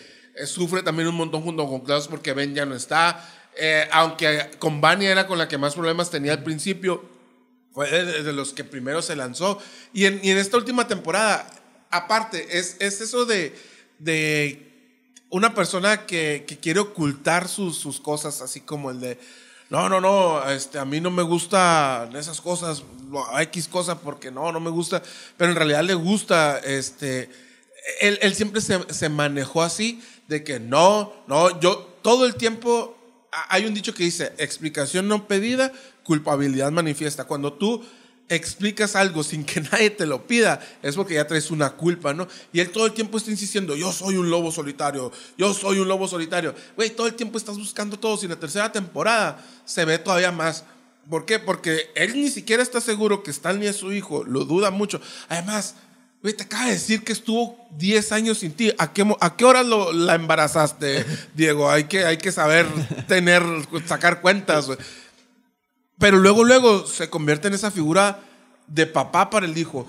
Speaker 2: sufre también un montón junto con Klaus porque Ben ya no está. Eh, aunque con Vania era con la que más problemas tenía al principio, fue de, de los que primero se lanzó. Y en, y en esta última temporada, aparte, es, es eso de, de una persona que, que quiere ocultar sus, sus cosas, así como el de, no, no, no, este, a mí no me gustan esas cosas, X cosas, porque no, no me gusta, pero en realidad le gusta, este, él, él siempre se, se manejó así, de que no, no, yo todo el tiempo, hay un dicho que dice, explicación no pedida, culpabilidad manifiesta. Cuando tú explicas algo sin que nadie te lo pida, es porque ya traes una culpa, ¿no? Y él todo el tiempo está insistiendo, yo soy un lobo solitario, yo soy un lobo solitario. Güey, todo el tiempo estás buscando todo. Y en la tercera temporada se ve todavía más. ¿Por qué? Porque él ni siquiera está seguro que Stanley es su hijo, lo duda mucho. Además, güey, te acaba de decir que estuvo 10 años sin ti. ¿A qué, a qué hora lo, la embarazaste, Diego? Hay que, hay que saber tener, sacar cuentas, güey. Pero luego, luego se convierte en esa figura de papá para el hijo.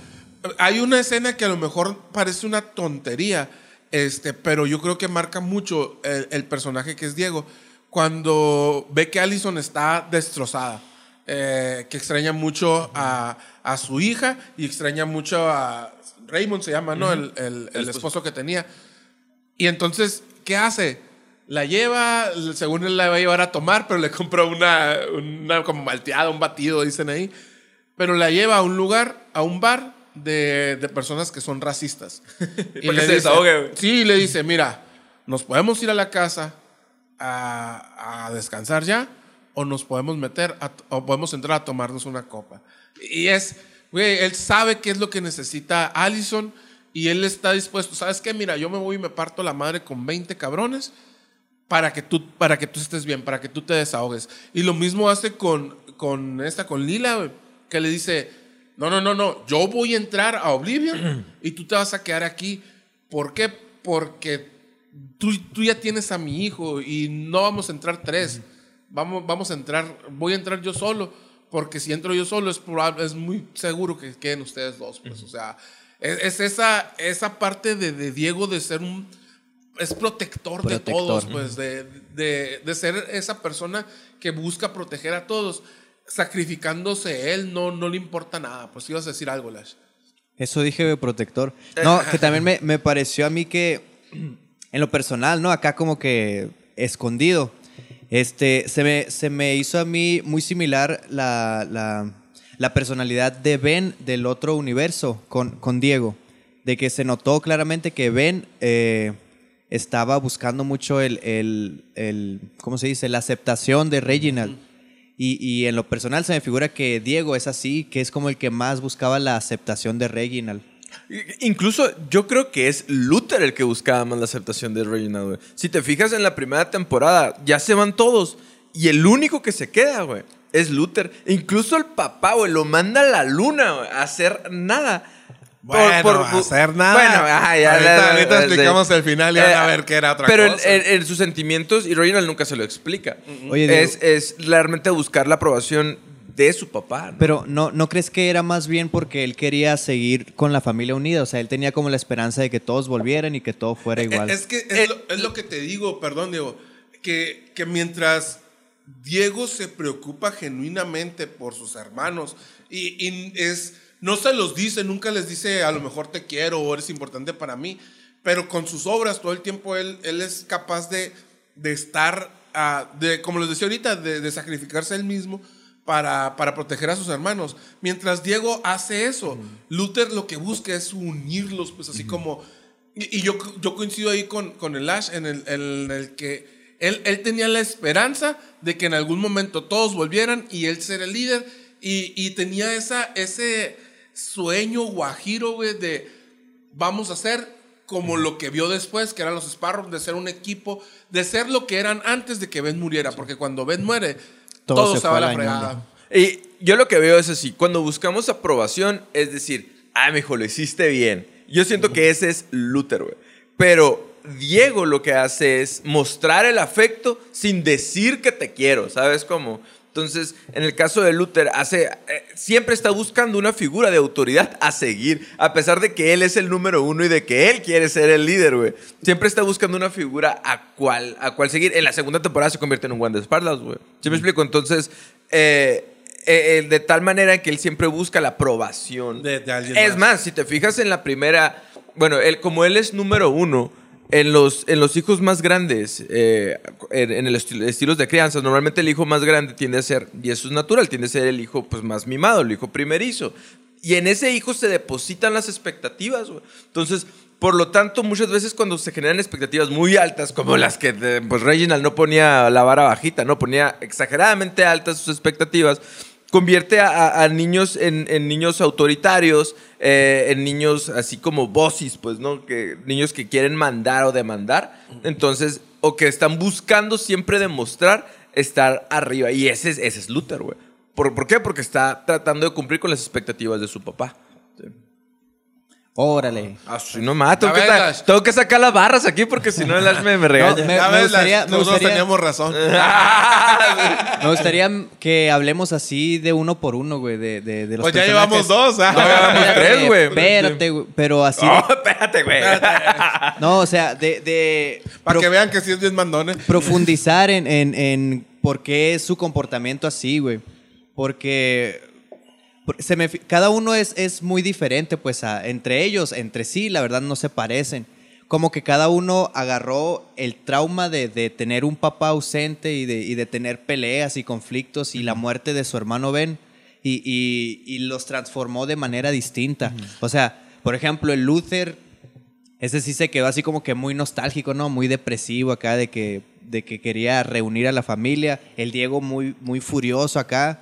Speaker 2: Hay una escena que a lo mejor parece una tontería, este, pero yo creo que marca mucho el, el personaje que es Diego. Cuando ve que Allison está destrozada, eh, que extraña mucho a, a su hija y extraña mucho a Raymond, se llama, ¿no? El, el- el esposo que tenía. Y entonces, ¿qué hace? La lleva, según él la va a llevar a tomar, pero le compra una, una como malteada, un batido, dicen ahí. Pero la lleva a un lugar, a un bar de, de personas que son racistas.
Speaker 1: Y que se desahogue, güey.
Speaker 2: Sí, le dice, mira, nos podemos ir a la casa a, a descansar ya, o nos podemos meter, a- o podemos entrar a tomarnos una copa. Y es, güey, él sabe qué es lo que necesita Allison y él está dispuesto, ¿sabes qué? Mira, yo me voy y me parto la madre con 20 cabrones para que tú, para que tú estés bien, para que tú te desahogues. Y lo mismo hace con, con esta, con Lila, que le dice, no, no, no, no, yo voy a entrar a Oblivion y tú te vas a quedar aquí. ¿Por qué? Porque tú, tú ya tienes a mi hijo y no vamos a entrar tres. Vamos, vamos a entrar, voy a entrar yo solo, porque si entro yo solo es, probable, es muy seguro que queden ustedes dos. Pues, o sea, es, es esa, esa parte de, de Diego de ser un es protector, de
Speaker 3: Protector.
Speaker 2: todos, pues, de, de- de ser esa persona que busca proteger a todos. Sacrificándose él, no, no le importa nada. Pues ibas a decir algo, Lash.
Speaker 3: Eso dije de protector. No, que también me, me pareció a mí que, en lo personal, ¿no? Acá como que escondido. Este, se me, se me hizo a mí muy similar la, la, la personalidad de Ben del otro universo con, con Diego. De que se notó claramente que Ben eh, estaba buscando mucho el, el, el, ¿cómo se dice? La aceptación de Reginald. Y, y en lo personal se me figura que Diego es así, que es como el que más buscaba la aceptación de Reginald.
Speaker 1: Incluso yo creo que es Luther el que buscaba más la aceptación de Reginald, güey. Si te fijas en la primera temporada, ya se van todos. Y el único que se queda, güey, es Luther. Incluso el papá, güey, lo manda a la luna, güey, a hacer nada. Por-
Speaker 2: Bueno,
Speaker 1: por-
Speaker 2: hacer nada.
Speaker 1: Bueno, ajá, ya.
Speaker 2: Ahorita-
Speaker 1: la-
Speaker 2: ahorita
Speaker 1: la-
Speaker 2: explicamos el final y van a ver que era otra
Speaker 1: pero
Speaker 2: cosa.
Speaker 1: en, en sus sentimientos, y Reginald nunca se lo explica.
Speaker 3: Oye,
Speaker 1: es, es realmente buscar la aprobación de su papá. ¿no?
Speaker 3: Pero ¿no, ¿no crees que era más bien porque él quería seguir con la familia unida? O sea, él tenía como la esperanza de que todos volvieran y que todo fuera igual.
Speaker 2: Es que es,
Speaker 1: Eh,
Speaker 2: lo, es lo que te digo, perdón, Diego, que, que mientras Diego se preocupa genuinamente por sus hermanos y, y es, no se los dice, nunca les dice a lo mejor te quiero o eres importante para mí, pero con sus obras todo el tiempo él, él es capaz de, de estar, ah, de, como les decía ahorita, de, de sacrificarse él mismo para, para proteger a sus hermanos. Mientras Diego hace eso, Luther lo que busca es unirlos, pues así como... Y, y yo, yo coincido ahí con, con el Ash en el, en el que él, él tenía la esperanza de que en algún momento todos volvieran y él ser el líder y, y tenía esa, ese sueño guajiro, güey, de vamos a hacer como lo que vio después, que eran los Sparrows, de ser un equipo, de ser lo que eran antes de que Ben muriera, porque cuando Ben muere,
Speaker 3: Todo
Speaker 2: todo,
Speaker 3: se
Speaker 2: se va a la fregada.
Speaker 1: Y yo lo que veo es así, cuando buscamos aprobación, es decir, ah, mijo, lo hiciste bien. Yo siento que ese es Luther, güey. Pero Diego lo que hace es mostrar el afecto sin decir que te quiero, ¿sabes cómo? Entonces, en el caso de Luther, hace, eh, siempre está buscando una figura de autoridad a seguir, a pesar de que él es el número uno y de que él quiere ser el líder, güey. Siempre está buscando una figura a cual, a cual seguir. En la segunda temporada se convierte en un guardaespaldas, güey. ¿Sí me explico? Entonces, eh, eh, de tal manera que él siempre busca la aprobación.
Speaker 2: De- de alguien
Speaker 1: es
Speaker 2: más.
Speaker 1: más, si te fijas en la primera, bueno, él, como él es número uno, en los, en los hijos más grandes, eh, en, en el esti- estilos de crianza, normalmente el hijo más grande tiende a ser, y eso es natural, tiende a ser el hijo pues, más mimado, el hijo primerizo. Y en ese hijo se depositan las expectativas. Entonces, por lo tanto, muchas veces cuando se generan expectativas muy altas, como las que pues Reginald no ponía la vara bajita, no ponía exageradamente altas sus expectativas, convierte a, niños en, niños autoritarios, eh, en niños así como bossis, pues, ¿no? Que, niños que quieren mandar o demandar, entonces, o que están buscando siempre demostrar estar arriba. Y ese es, ese es Luther, güey. ¿Por, ¿Por qué? Porque está tratando de cumplir con las expectativas de su papá. Sí.
Speaker 3: Órale.
Speaker 1: Así no más, tengo, que sa- tengo que sacar las barras aquí porque si no el Ash me, me regaña.
Speaker 3: No, me-
Speaker 2: Ya ves,
Speaker 3: gustaría-
Speaker 2: las-
Speaker 3: me
Speaker 2: nosotros
Speaker 3: gustaría-
Speaker 2: teníamos razón.
Speaker 3: Me gustaría que hablemos así de uno por uno, güey, de, de, de los
Speaker 2: Pues ya
Speaker 3: personajes.
Speaker 2: llevamos dos, ¿ah?
Speaker 1: No, llevamos
Speaker 3: Espérate,
Speaker 1: tres, güey.
Speaker 3: Espérate, güey, pero así.
Speaker 1: Oh, espérate, güey.
Speaker 3: No, o sea, de, de
Speaker 2: Para
Speaker 3: prof-
Speaker 2: que vean que sí es bien mandón. ¿eh?
Speaker 3: profundizar en, en, en por qué es su comportamiento así, güey. Porque por- se me, fi- cada uno es, es muy diferente, pues, a- entre ellos, entre sí, la verdad no se parecen. Como que cada uno agarró el trauma de, de tener un papá ausente y de, y de tener peleas y conflictos y la muerte de su hermano Ben y, y- y los transformó de manera distinta. O sea, por ejemplo, el Luther ese sí se quedó así como que muy nostálgico, ¿no? Muy depresivo acá de que, de que quería reunir a la familia. El Diego muy, muy furioso acá.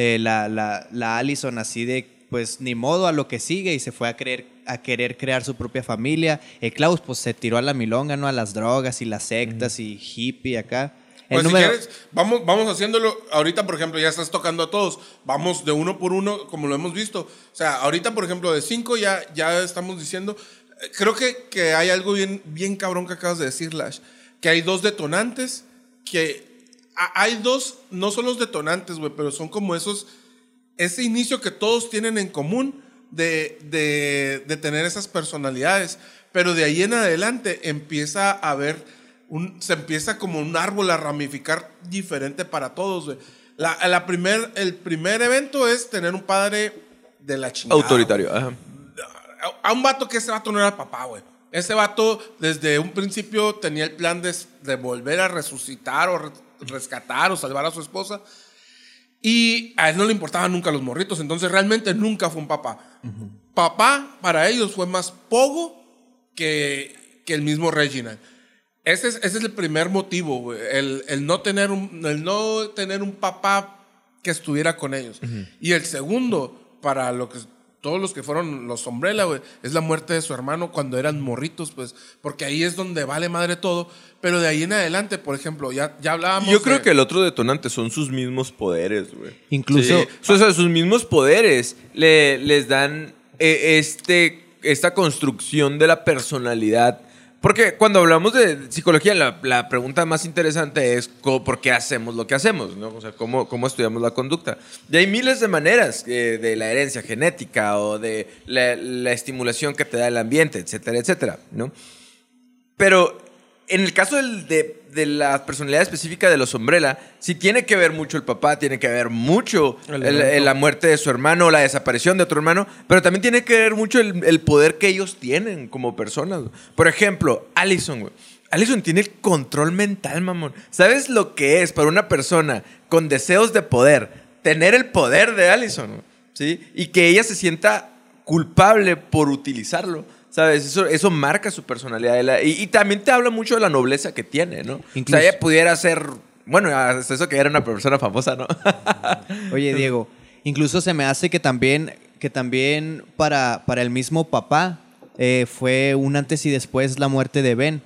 Speaker 3: Eh, la, la, la Allison así de pues ni modo a lo que sigue y se fue a, creer, a querer crear su propia familia. El Klaus pues se tiró a la milonga, ¿no? A las drogas y las sectas y hippie acá. El
Speaker 2: Pues si
Speaker 3: número-
Speaker 2: quieres, vamos, vamos haciéndolo. Ahorita, por ejemplo, ya estás tocando a todos. Vamos de uno por uno, como lo hemos visto. O sea, ahorita, por ejemplo, de cinco ya, ya estamos diciendo. eh, Creo que, que hay algo bien, bien cabrón que acabas de decir, Lash. Que hay dos detonantes. Que hay dos, no son los detonantes, güey, pero son como esos. Ese inicio que todos tienen en común de, de, de tener esas personalidades. Pero de ahí en adelante empieza a haber un, se empieza como un árbol a ramificar diferente para todos. güey. La, la primer, el primer evento es tener un padre de la chingada.
Speaker 1: Autoritario. Ajá.
Speaker 2: A, a un vato que ese vato no era papá, güey. Ese vato desde un principio tenía el plan de, de volver a resucitar o rescatar o salvar a su esposa. Y a él no le importaban nunca los morritos, entonces realmente nunca fue un papá. Papá para ellos fue más pogo que, que el mismo Reginald. Ese es, ese es el primer motivo, el, el no tener un, el no tener un papá que estuviera con ellos. Y el segundo, para lo que todos los que fueron los Umbrella, güey, es la muerte de su hermano cuando eran morritos, pues, porque ahí es donde vale madre todo. Pero de ahí en adelante, por ejemplo, ya, ya hablábamos.
Speaker 1: Yo creo
Speaker 2: de-
Speaker 1: que el otro detonante son sus mismos poderes, güey.
Speaker 3: Incluso-
Speaker 1: Sí. O sea, sus mismos poderes le, les dan eh, este, esta construcción de la personalidad. Porque cuando hablamos de psicología, la, pregunta más interesante es por qué hacemos lo que hacemos, ¿no? O sea, cómo, cómo estudiamos la conducta. Y hay miles de maneras eh, de la herencia genética o de la, la estimulación que te da el ambiente, etcétera, etcétera, ¿no? Pero en el caso del- de, de la personalidad específica de los Umbrella, sí tiene que ver mucho el papá, tiene que ver mucho
Speaker 2: El
Speaker 1: el-
Speaker 2: evento.
Speaker 1: el- la muerte de su hermano, la desaparición de otro hermano, pero también tiene que ver mucho el, el poder que ellos tienen como personas. Por ejemplo, Allison, güey. Allison tiene el control mental, mamón. ¿Sabes lo que es para una persona con deseos de poder tener el poder de Allison? ¿Sí? Y que ella se sienta culpable por utilizarlo. ¿Sabes? Eso, eso marca su personalidad. de la- y, y también te habla mucho de la nobleza que tiene, ¿no?
Speaker 3: Incluso-
Speaker 1: O sea, ella pudiera ser. Bueno, hasta eso que era una persona famosa, ¿no?
Speaker 3: Oye, Diego, incluso se me hace que también, que también para, para el mismo papá eh, fue un antes y después la muerte de Ben.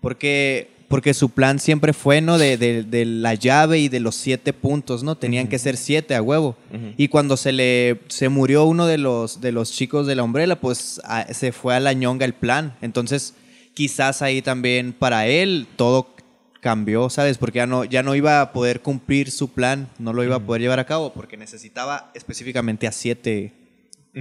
Speaker 3: Porque, porque su plan siempre fue, ¿no? De, de- de la llave y de los siete puntos, ¿no? Tenían que ser siete a huevo. Y cuando se le se murió uno de los, de los chicos de la umbrella, pues a- se fue a la ñonga el plan. Entonces, quizás ahí también para él todo cambió, ¿sabes? Porque ya no, ya no iba a poder cumplir su plan, no lo iba a poder llevar a cabo porque necesitaba específicamente a siete,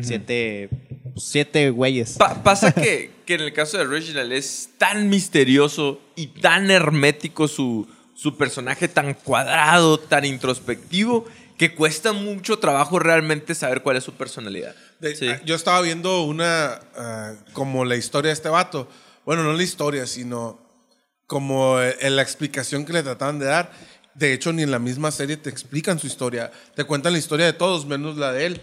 Speaker 3: siete, siete güeyes.
Speaker 1: Pa- pasa que, que en el caso de Reginald es tan misterioso y tan hermético su, su personaje, tan cuadrado, tan introspectivo, que cuesta mucho trabajo realmente saber cuál es su personalidad.
Speaker 2: De-
Speaker 1: Sí.
Speaker 2: ah, Yo estaba viendo una, ah, como la historia de este vato. Bueno, no la historia, sino como eh, en la explicación que le trataban de dar. De hecho, ni en la misma serie te explican su historia. Te cuentan la historia de todos, menos la de él.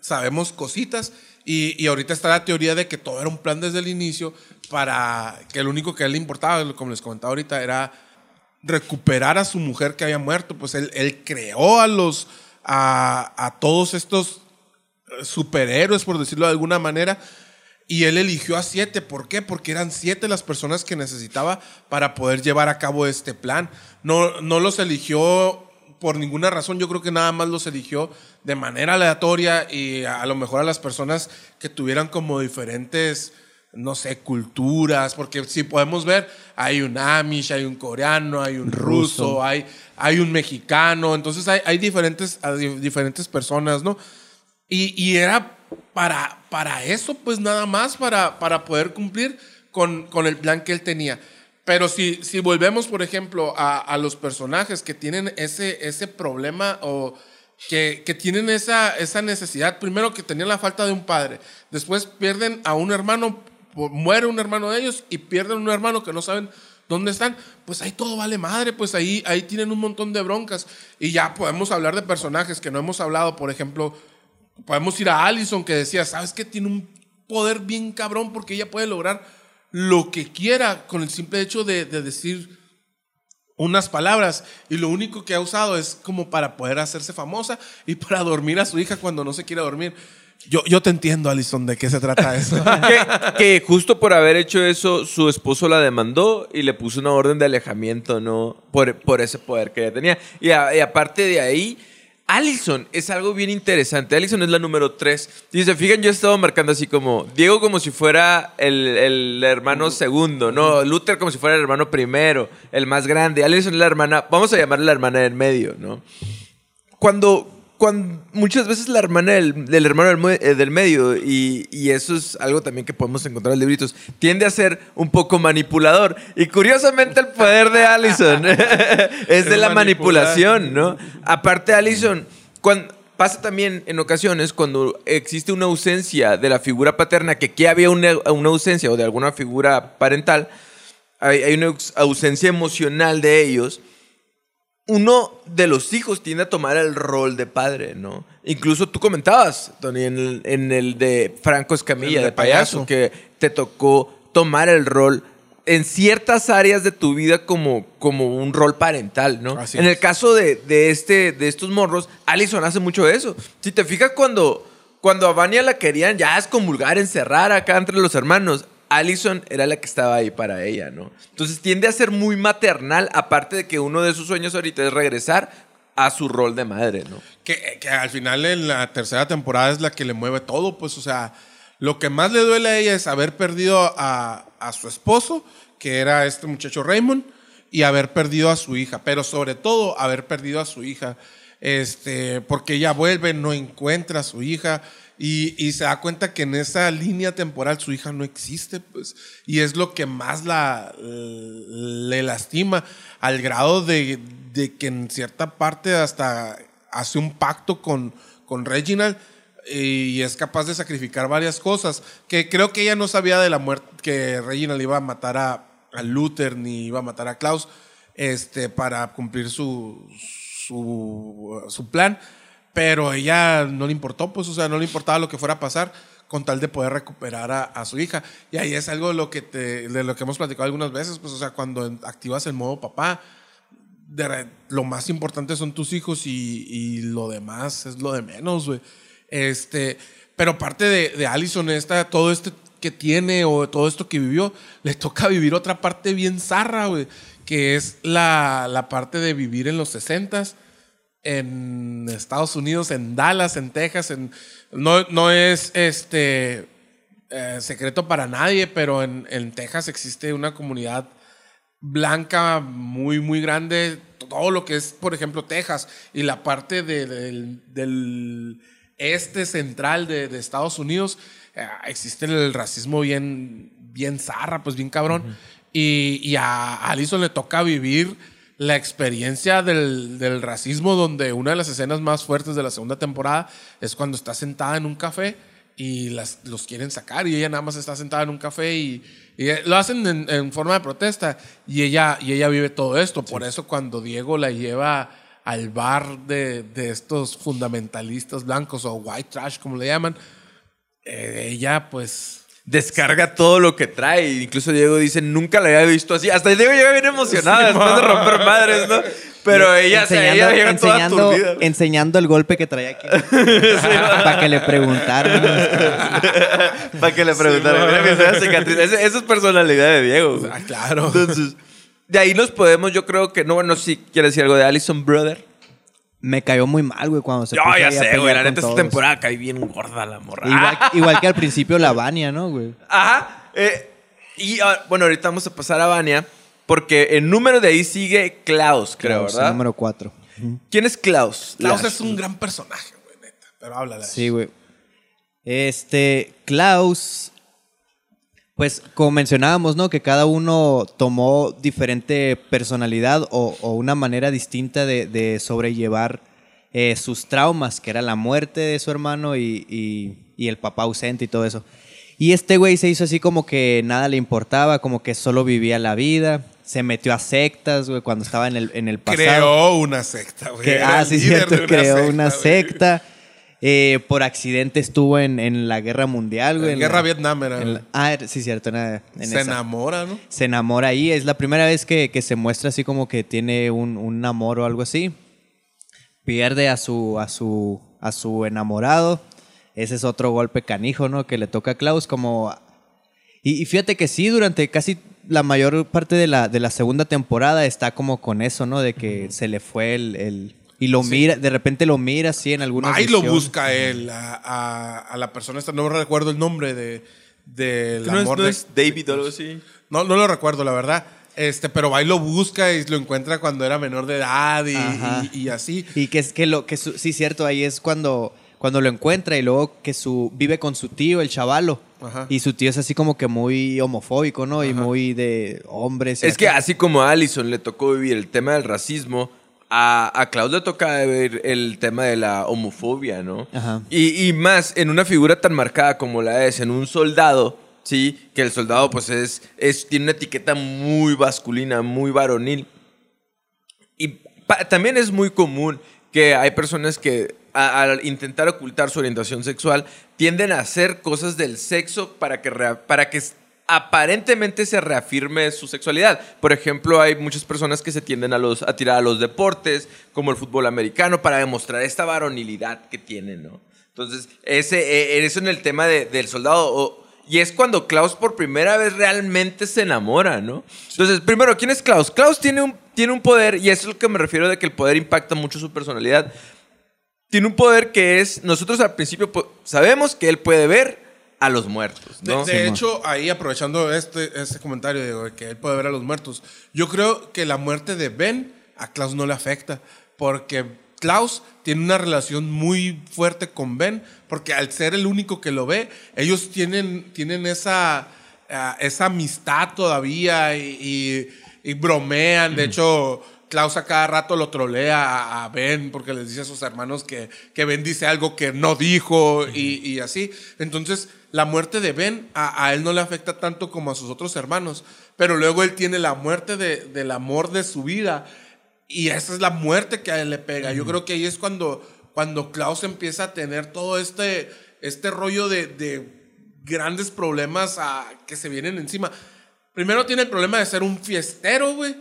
Speaker 2: Sabemos cositas. Y, y ahorita está la teoría de que todo era un plan desde el inicio para que lo único que a él le importaba, como les comentaba ahorita, era recuperar a su mujer que había muerto. Pues él, él creó a los, a, a todos estos superhéroes, por decirlo de alguna manera. Y él eligió a siete. ¿Por qué? Porque eran siete las personas que necesitaba para poder llevar a cabo este plan. No, no los eligió por ninguna razón. Yo creo que nada más los eligió de manera aleatoria y a lo mejor a las personas que tuvieran como diferentes, no sé, culturas. Porque si podemos ver, hay un Amish, hay un coreano, hay un ruso,
Speaker 3: Ruso.
Speaker 2: hay, hay un mexicano. Entonces hay, hay diferentes, hay diferentes personas, ¿no? Y, y era para, para eso, pues nada más, para, para poder cumplir con, con el plan que él tenía. Pero si, si volvemos, por ejemplo, a, a los personajes que tienen ese, ese problema o que, tienen esa, esa necesidad, primero que tenían la falta de un padre, después pierden a un hermano, muere un hermano de ellos y pierden un hermano que no saben dónde están, pues ahí todo vale madre, pues ahí, ahí tienen un montón de broncas. Y ya podemos hablar de personajes que no hemos hablado, por ejemplo, podemos ir a Allison que decía, ¿sabes qué? Tiene un poder bien cabrón porque ella puede lograr lo que quiera con el simple hecho de decir unas palabras y lo único que ha usado es como para poder hacerse famosa y para dormir a su hija cuando no se quiere dormir. Yo, yo te entiendo, Alison, de qué se trata eso.
Speaker 1: que, justo por haber hecho eso, su esposo la demandó y le puso una orden de alejamiento, ¿no? Por, por ese poder que ella tenía. Y aparte de ahí, Allison es algo bien interesante. Allison es la número 3. Si se fijan, yo he estado marcando así como Diego como si fuera el, el hermano segundo, ¿no? Luther como si fuera el hermano primero, el más grande. Allison es la hermana, vamos a llamarla la hermana del medio, ¿no? cuando, cuando muchas veces la hermana del, del hermano del, eh, del medio, y, y eso es algo también que podemos encontrar en libritos, tiende a ser un poco manipulador. Y curiosamente el poder de Allison es de la manipulación, ¿no? Aparte Allison, cuando... Pasa también en ocasiones cuando existe una ausencia de la figura paterna, que aquí había una, una ausencia o de alguna figura parental, hay, hay una ausencia emocional de ellos, uno de los hijos tiende a tomar el rol de padre, ¿no? Incluso tú comentabas, Tony, en el, en el de Franco Escamilla,
Speaker 2: El
Speaker 1: de,
Speaker 2: de
Speaker 1: payaso,
Speaker 2: payaso.
Speaker 1: que te tocó tomar el rol en ciertas áreas de tu vida como, como un rol parental, ¿no?
Speaker 2: Así
Speaker 1: en
Speaker 2: es.
Speaker 1: el caso de, de este, de estos morros, Allison hace mucho eso. Si te fijas cuando, cuando a Vania la querían ya excomulgar, encerrar acá entre los hermanos, Allison era la que estaba ahí para ella, ¿no? Entonces tiende a ser muy maternal, aparte de que uno de sus sueños ahorita es regresar a su rol de madre, ¿no?
Speaker 2: Que, que al final en la tercera temporada es la que le mueve todo, pues, o sea, lo que más le duele a ella es haber perdido a, a su esposo, que era este muchacho Raymond, y haber perdido a su hija, pero sobre todo haber perdido a su hija, este, porque ella vuelve, no encuentra a su hija. Y, se da cuenta que en esa línea temporal su hija no existe, pues, y es lo que más la, le lastima, al grado de, de que en cierta parte hasta hace un pacto con, con Reginald y es capaz de sacrificar varias cosas. Que creo que ella no sabía de la muerte, que Reginald iba a matar a, a Luther ni iba a matar a Klaus este, para cumplir su, su, su plan. Pero ella no le importó, pues, o sea, no le importaba lo que fuera a pasar con tal de poder recuperar a, a su hija. Y ahí es algo de lo que, te, de lo que hemos platicado algunas veces, pues, o sea, cuando activas el modo papá, de lo más importante son tus hijos y, y lo demás es lo de menos, güey. Este, pero parte de, de Allison, esta, todo esto que tiene o todo esto que vivió, le toca vivir otra parte bien zarra, güey, que es la, la parte de vivir en los 60s en Estados Unidos, en Dallas, en Texas, en, no, no es este eh, secreto para nadie, pero en, en Texas existe una comunidad blanca muy, muy grande. Todo lo que es, por ejemplo, Texas y la parte de- del, del este central de, de Estados Unidos, eh, existe el racismo bien, bien zarra, pues bien cabrón. y, y a Allison le toca vivir la experiencia del, del racismo, donde una de las escenas más fuertes de la segunda temporada es cuando está sentada en un café y las, los quieren sacar y ella nada más está sentada en un café y, y lo hacen en, en forma de protesta y ella, y ella vive todo esto. Por eso cuando Diego la lleva al bar de, de estos fundamentalistas blancos o white trash, como le llaman, eh, ella pues...
Speaker 1: Descarga todo lo que trae. Incluso Diego dice, nunca la había visto así. Hasta Diego llega bien emocionada después de romper madres, ¿no? Pero ella, o sea, ella llega toda
Speaker 3: enseñando,
Speaker 1: aturdida.
Speaker 3: enseñando el golpe que traía aquí. para que le preguntaran.
Speaker 1: Para que le preguntaran. Mira cicatriz. Ese- Esa es personalidad de Diego.
Speaker 2: Ah, claro.
Speaker 1: Entonces, de ahí nos podemos, yo creo que, no, bueno, si quieres decir algo de Allison Brother.
Speaker 3: Me cayó muy mal, güey, cuando se
Speaker 1: Yo
Speaker 3: puso
Speaker 1: ya
Speaker 3: ahí a
Speaker 1: sé, güey. La neta, esta
Speaker 3: todos.
Speaker 1: temporada cae bien gorda la morra.
Speaker 3: Igual, igual que al principio la Vania, ¿no, güey?
Speaker 1: Ajá. eh, y ah, bueno, ahorita vamos a pasar a Vania. Porque el número de ahí sigue Klaus, creo,
Speaker 3: Klaus, el
Speaker 1: ¿verdad?
Speaker 3: Número 4.
Speaker 1: ¿Quién es Klaus?
Speaker 2: Klaus
Speaker 1: Lash.
Speaker 2: es un gran personaje, güey, neta. Pero háblale.
Speaker 3: Sí, güey. Este, Klaus, pues como mencionábamos, ¿no? Que cada uno tomó diferente personalidad o, o una manera distinta de, de sobrellevar eh, sus traumas, que era la muerte de su hermano y, y- y el papá ausente y todo eso. Y este güey se hizo así como que nada le importaba, como que solo vivía la vida. Se metió a sectas, güey, cuando estaba en el, en el pasado.
Speaker 2: Creó una secta, güey.
Speaker 3: Que- ah, sí, cierto, creó una
Speaker 2: güey.
Speaker 3: secta. Eh, por accidente estuvo en, en la guerra mundial, güey.
Speaker 2: En
Speaker 3: en
Speaker 2: Guerra
Speaker 3: la-
Speaker 2: Vietnam era.
Speaker 3: en la- ah, sí, cierto. era en
Speaker 2: Se
Speaker 3: esa.
Speaker 2: enamora, ¿no?
Speaker 3: Se enamora ahí. Es la primera vez que, que se muestra así como que tiene un, un amor o algo así. Pierde a su, a su, a su enamorado. ese es otro golpe canijo, ¿no? Que le toca a Klaus como... Y, y fíjate que sí, durante casi la mayor parte de la, de la segunda temporada está como con eso, ¿no? De que se le fue el... el- y lo mira, de repente lo mira así en algunas
Speaker 2: Ahí lo busca él, a, a- a la persona esta, no recuerdo el nombre de, del
Speaker 1: ¿No es,
Speaker 2: amor
Speaker 1: no
Speaker 2: de-
Speaker 1: es David o algo así?
Speaker 2: No, no lo recuerdo, la verdad. Este, pero va y lo busca y lo encuentra cuando era menor de edad y,
Speaker 3: Ajá.
Speaker 2: y- y así.
Speaker 3: Y que es que lo que su- sí cierto ahí es cuando cuando lo encuentra y luego que su vive con su tío el chavalo
Speaker 2: Ajá.
Speaker 3: y su tío es así como que muy homofóbico no y muy de hombres y
Speaker 1: Es que así como a Allison le tocó vivir el tema del racismo, a, a Klaus le toca vivir el tema de la homofobia, ¿no?
Speaker 3: Ajá.
Speaker 1: Y, y más en una figura tan marcada como la es en un soldado, ¿sí? Que el soldado pues es, es tiene una etiqueta muy masculina, muy varonil. Y también es muy común que hay personas que al intentar ocultar su orientación sexual tienden a hacer cosas del sexo para que, para que aparentemente se reafirme su sexualidad. Por ejemplo, hay muchas personas que se tienden a, los, a tirar a los deportes, como el fútbol americano, para demostrar esta varonilidad que tienen, ¿no? Entonces, ese, eh, eso en el tema de- del soldado. y es cuando Klaus por primera vez realmente se enamora, ¿no? Entonces, primero, ¿quién es Klaus? Klaus tiene un, tiene un poder, y eso es lo que me refiero de que el poder impacta mucho su personalidad. Tiene un poder que es, nosotros al principio sabemos que él puede ver a los muertos,
Speaker 2: De,
Speaker 1: ¿no?
Speaker 2: de
Speaker 3: Simón.
Speaker 2: hecho, ahí aprovechando este, este comentario de que él puede ver a los muertos, yo creo que la muerte de Ben a Klaus no le afecta, porque Klaus tiene una relación muy fuerte con Ben, porque al ser el único que lo ve, ellos tienen, tienen esa, ah, esa amistad todavía y, y- y bromean. De hecho, Klaus a cada rato lo trolea a, a Ben porque les dice a sus hermanos que, que Ben dice algo que no dijo y, y así. Entonces, la muerte de Ben a, a él no le afecta tanto como a sus otros hermanos, pero luego él tiene la muerte de- del amor de su vida y esa es la muerte que a él le pega. Yo creo que ahí es cuando, cuando Klaus empieza a tener todo este, este rollo de, de grandes problemas a- que se vienen encima. Primero tiene el problema de ser un fiestero, güey.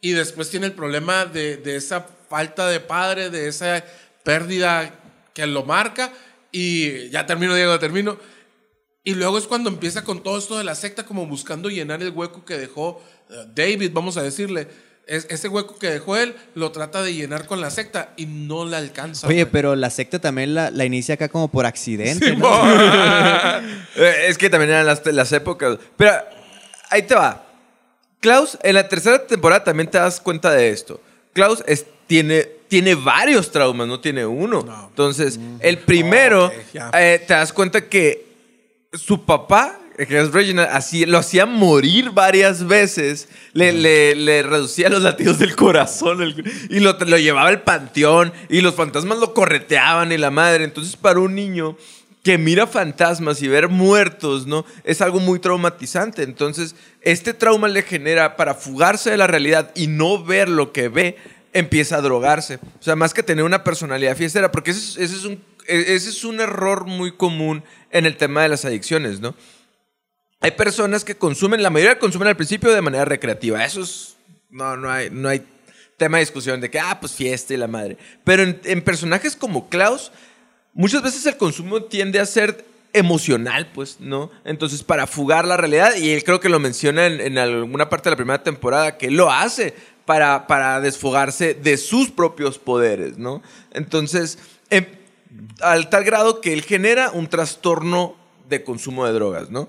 Speaker 2: Y después tiene el problema de, de esa falta de padre, de esa pérdida que lo marca. Y ya termino, Diego, termino. Y luego es cuando empieza con todo esto de la secta, como buscando llenar el hueco que dejó eh, David, vamos a decirle. Es- ese hueco que dejó él lo trata de llenar con la secta y no la alcanza.
Speaker 3: Oye,
Speaker 2: güey.
Speaker 3: pero la secta también la, la inicia acá como por accidente, ¿no?
Speaker 1: Eh, es que también eran las, las épocas. Pero ahí te va. Klaus, en la tercera temporada también te das cuenta de esto. Klaus es- tiene, tiene varios traumas, no tiene uno.
Speaker 2: No.
Speaker 1: Entonces, el primero, eh, te das cuenta que su papá, que es Reginald, así, lo hacía morir varias veces. Le, le- le reducía los latidos del corazón el- y lo, lo llevaba al panteón y los fantasmas lo correteaban y la madre. Entonces, para un niño que mira fantasmas y ver muertos, ¿no? Es algo muy traumatizante. Entonces, este trauma le genera para fugarse de la realidad y no ver lo que ve, empieza a drogarse. O sea, más que tener una personalidad fiestera, porque ese es, un, e, ese es un error muy común en el tema de las adicciones, ¿no? Hay personas que consumen, la mayoría consumen al principio de manera recreativa. Eso es, no, no hay, no hay tema de discusión de que, ah, pues fiesta y la madre. Pero en, personajes como Klaus, muchas veces el consumo tiende a ser emocional, pues, ¿no? Entonces, para fugar la realidad, y él creo que lo menciona en, alguna parte de la primera temporada, que lo hace para, para desfogarse de sus propios poderes, ¿no? Entonces, em- al tal grado que él genera un trastorno de consumo de drogas, ¿no?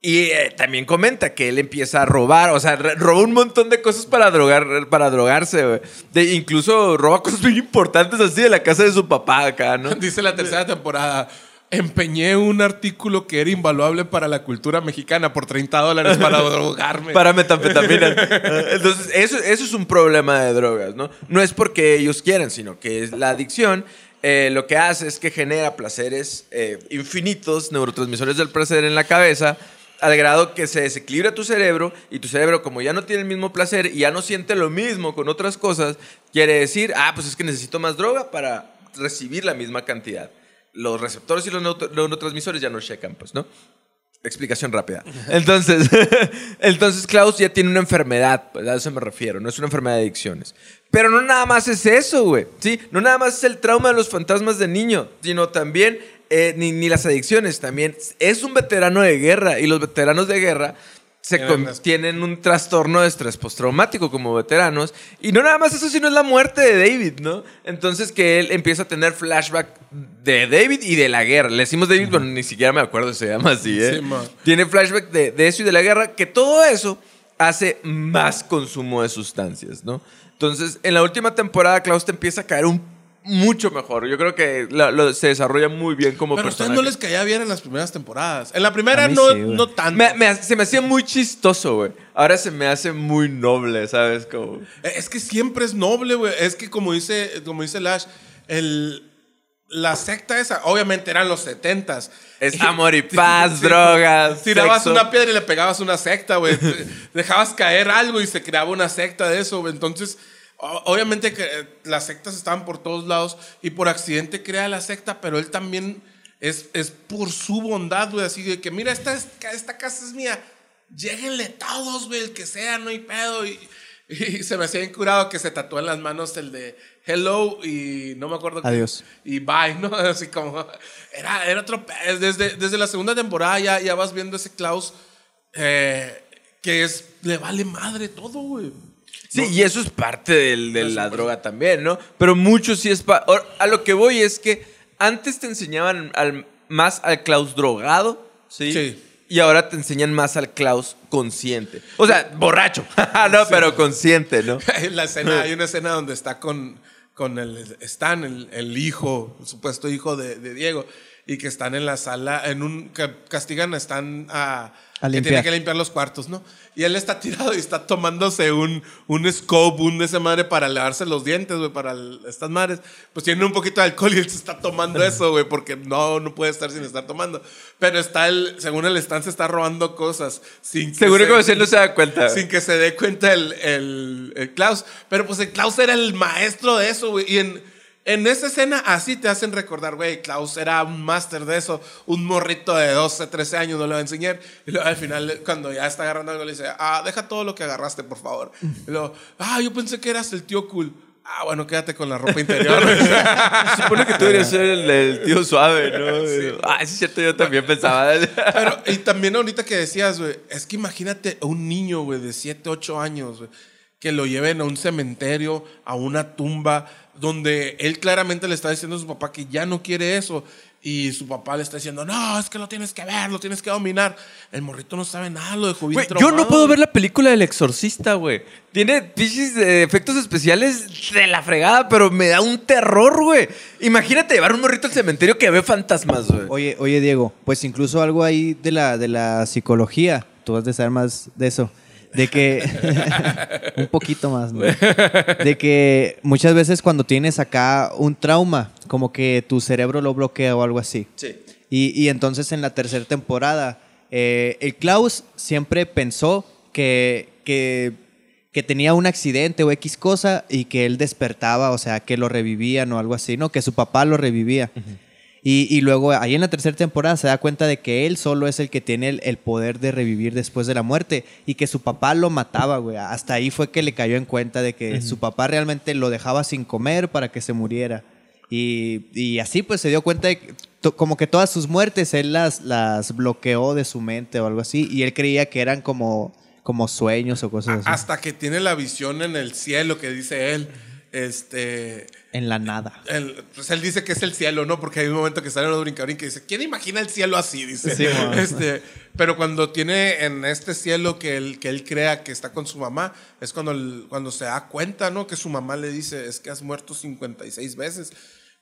Speaker 1: Y eh, también comenta que él empieza a robar, o sea, roba un montón de cosas para drogar, para drogarse, güey. De- incluso roba cosas muy importantes así de la casa de su papá acá, ¿no?
Speaker 2: Dice la tercera temporada. Empeñé un artículo que era invaluable para la cultura mexicana por 30 dólares para drogarme.
Speaker 1: Para metanfetaminas. Entonces, eso, eso es un problema de drogas, ¿no? No es porque ellos quieran, sino que es la adicción. eh, lo que hace es que genera placeres eh, infinitos, neurotransmisores del placer en la cabeza, al grado que se desequilibra tu cerebro y tu cerebro, como ya no tiene el mismo placer y ya no siente lo mismo con otras cosas, quiere decir, ah, pues es que necesito más droga para recibir la misma cantidad. Los receptores y los neurotransmisores ya no checan, pues, ¿no? Explicación rápida. Entonces, entonces Klaus ya tiene una enfermedad, pues, a eso me refiero, no es una enfermedad de adicciones. Pero no nada más es eso, güey, ¿sí? No nada más es el trauma de los fantasmas de niño, sino también eh, ni, ni las adicciones también. Es un veterano de guerra y los veteranos de guerra se
Speaker 2: Tienen
Speaker 1: un trastorno de estrés postraumático como veteranos. Y no nada más eso, sino es la muerte de David, ¿no? Entonces que él empieza a tener flashback de David y de la guerra. Le decimos David, pero ni siquiera me acuerdo si se llama así, ¿eh?
Speaker 2: Sí.
Speaker 1: Tiene flashback de, de eso y de la guerra, que todo eso hace más consumo de sustancias, ¿no? Entonces, en la última temporada, Klaus te empieza a caer un mucho mejor. Yo creo que la- lo- se desarrolla muy bien como
Speaker 2: Pero a ustedes no les caía bien en las primeras temporadas. En la primera no,
Speaker 3: sí,
Speaker 2: no tanto.
Speaker 1: Me- me- se me hacía muy chistoso, güey. Ahora se me hace muy noble, ¿sabes? Como...
Speaker 2: Eh, Es que siempre es noble, güey. Es que como dice, como dice Lash, el, la secta esa, obviamente eran los setentas.
Speaker 1: Es amor y paz, drogas,
Speaker 2: Tirabas
Speaker 1: sexo.
Speaker 2: una piedra y le pegabas una secta, güey. Dejabas caer algo y se creaba una secta de eso, güey. Entonces, obviamente que eh, las sectas estaban por todos lados y por accidente crea la secta, pero él también es, es por su bondad, güey. Así de que, mira, esta, es- esta casa es mía. Lléguenle todos, güey, el que sea, no hay pedo. Y, y se me hacía incurado que se tatuó en las manos el de hello y no me acuerdo. qué-
Speaker 3: Adiós.
Speaker 2: y bye, ¿no? Así como. Era, era otro. Desde, desde la segunda temporada ya, ya vas viendo ese Klaus eh, que es. Le vale madre todo, güey.
Speaker 1: Sí, y eso es parte del- de la droga también, ¿no? Pero mucho sí es... pa- A lo que voy es que antes te enseñaban al- más al Klaus drogado, ¿sí?
Speaker 2: Sí.
Speaker 1: Y ahora te enseñan más al Klaus consciente. O sea, borracho. no, pero consciente, ¿no?
Speaker 2: la escena, hay una escena donde está con, con el Stan, el, el hijo, el supuesto hijo de, de Diego, y que están en la sala, en un. que castigan a. A que tiene que limpiar los cuartos, ¿no? Y él está tirado y está tomándose un, un scope, un de esa madre para lavarse los dientes, güey, para el- estas madres. Pues tiene un poquito de alcohol y él se está tomando eso, güey, porque no, no puede estar sin estar tomando. Pero está el, según el Stan, se está robando cosas sin que
Speaker 1: Seguro
Speaker 2: se-
Speaker 1: que él no se da cuenta.
Speaker 2: sin que se dé cuenta el, el, el Klaus. Pero pues el Klaus era el maestro de eso, güey. Y en, en esa escena así te hacen recordar, güey, Klaus era un máster de eso. Un morrito de 12, 13 años no le va a enseñar. Y luego al final, cuando ya está agarrando algo, le dice, ah, deja todo lo que agarraste, por favor. Y luego, ah, yo pensé que eras el tío cool. Ah, bueno, quédate con la ropa interior.
Speaker 1: Se supone que tú deberías ser el, el tío suave, ¿no? ah, es cierto, yo también pensaba.
Speaker 2: Pero, y también ahorita que decías, güey, es que imagínate a un niño, güey, de 7, 8 años, güey, que lo lleven a un cementerio, a una tumba, donde él claramente le está diciendo a su papá que ya no quiere eso. Y su papá le está diciendo, no, es que lo tienes que ver, lo tienes que dominar. El morrito no sabe nada, lo dejó bien
Speaker 1: yo no puedo ver la película del exorcista, güey. Tiene pinches eh, efectos especiales de la fregada, pero me da un terror, güey. Imagínate llevar un morrito al cementerio que ve fantasmas, güey.
Speaker 3: Oye, oye, Diego, pues incluso algo ahí de la, de la psicología, tú vas a saber más de eso, de que, un poquito más, ¿no? De que muchas veces cuando tienes acá un trauma, como que tu cerebro lo bloquea o algo así.
Speaker 1: Sí.
Speaker 3: Y, y entonces en la tercera temporada, eh, el Klaus siempre pensó que, que, que tenía un accidente o X cosa y que él despertaba, o sea, que lo revivían o algo así, ¿no? Que su papá lo revivía. Y, y luego ahí en la tercera temporada se da cuenta de que él solo es el que tiene el, el poder de revivir después de la muerte y que su papá lo mataba, güey. Hasta ahí fue que le cayó en cuenta de que su papá realmente lo dejaba sin comer para que se muriera. Y, y así pues se dio cuenta de que to- como que todas sus muertes él las, las bloqueó de su mente o algo así y él creía que eran como, como sueños o cosas así.
Speaker 2: Hasta que tiene la visión en el cielo que dice él. Este.
Speaker 3: En la nada.
Speaker 2: El- pues él dice que es el cielo, ¿no? Porque hay un momento que sale uno brincador que dice, ¿quién imagina el cielo así? Dice.
Speaker 3: Sí,
Speaker 2: este, pero cuando tiene en este cielo que él, que él crea que está con su mamá, es cuando, el- cuando se da cuenta, ¿no? Que su mamá le dice, es que has muerto 56 veces,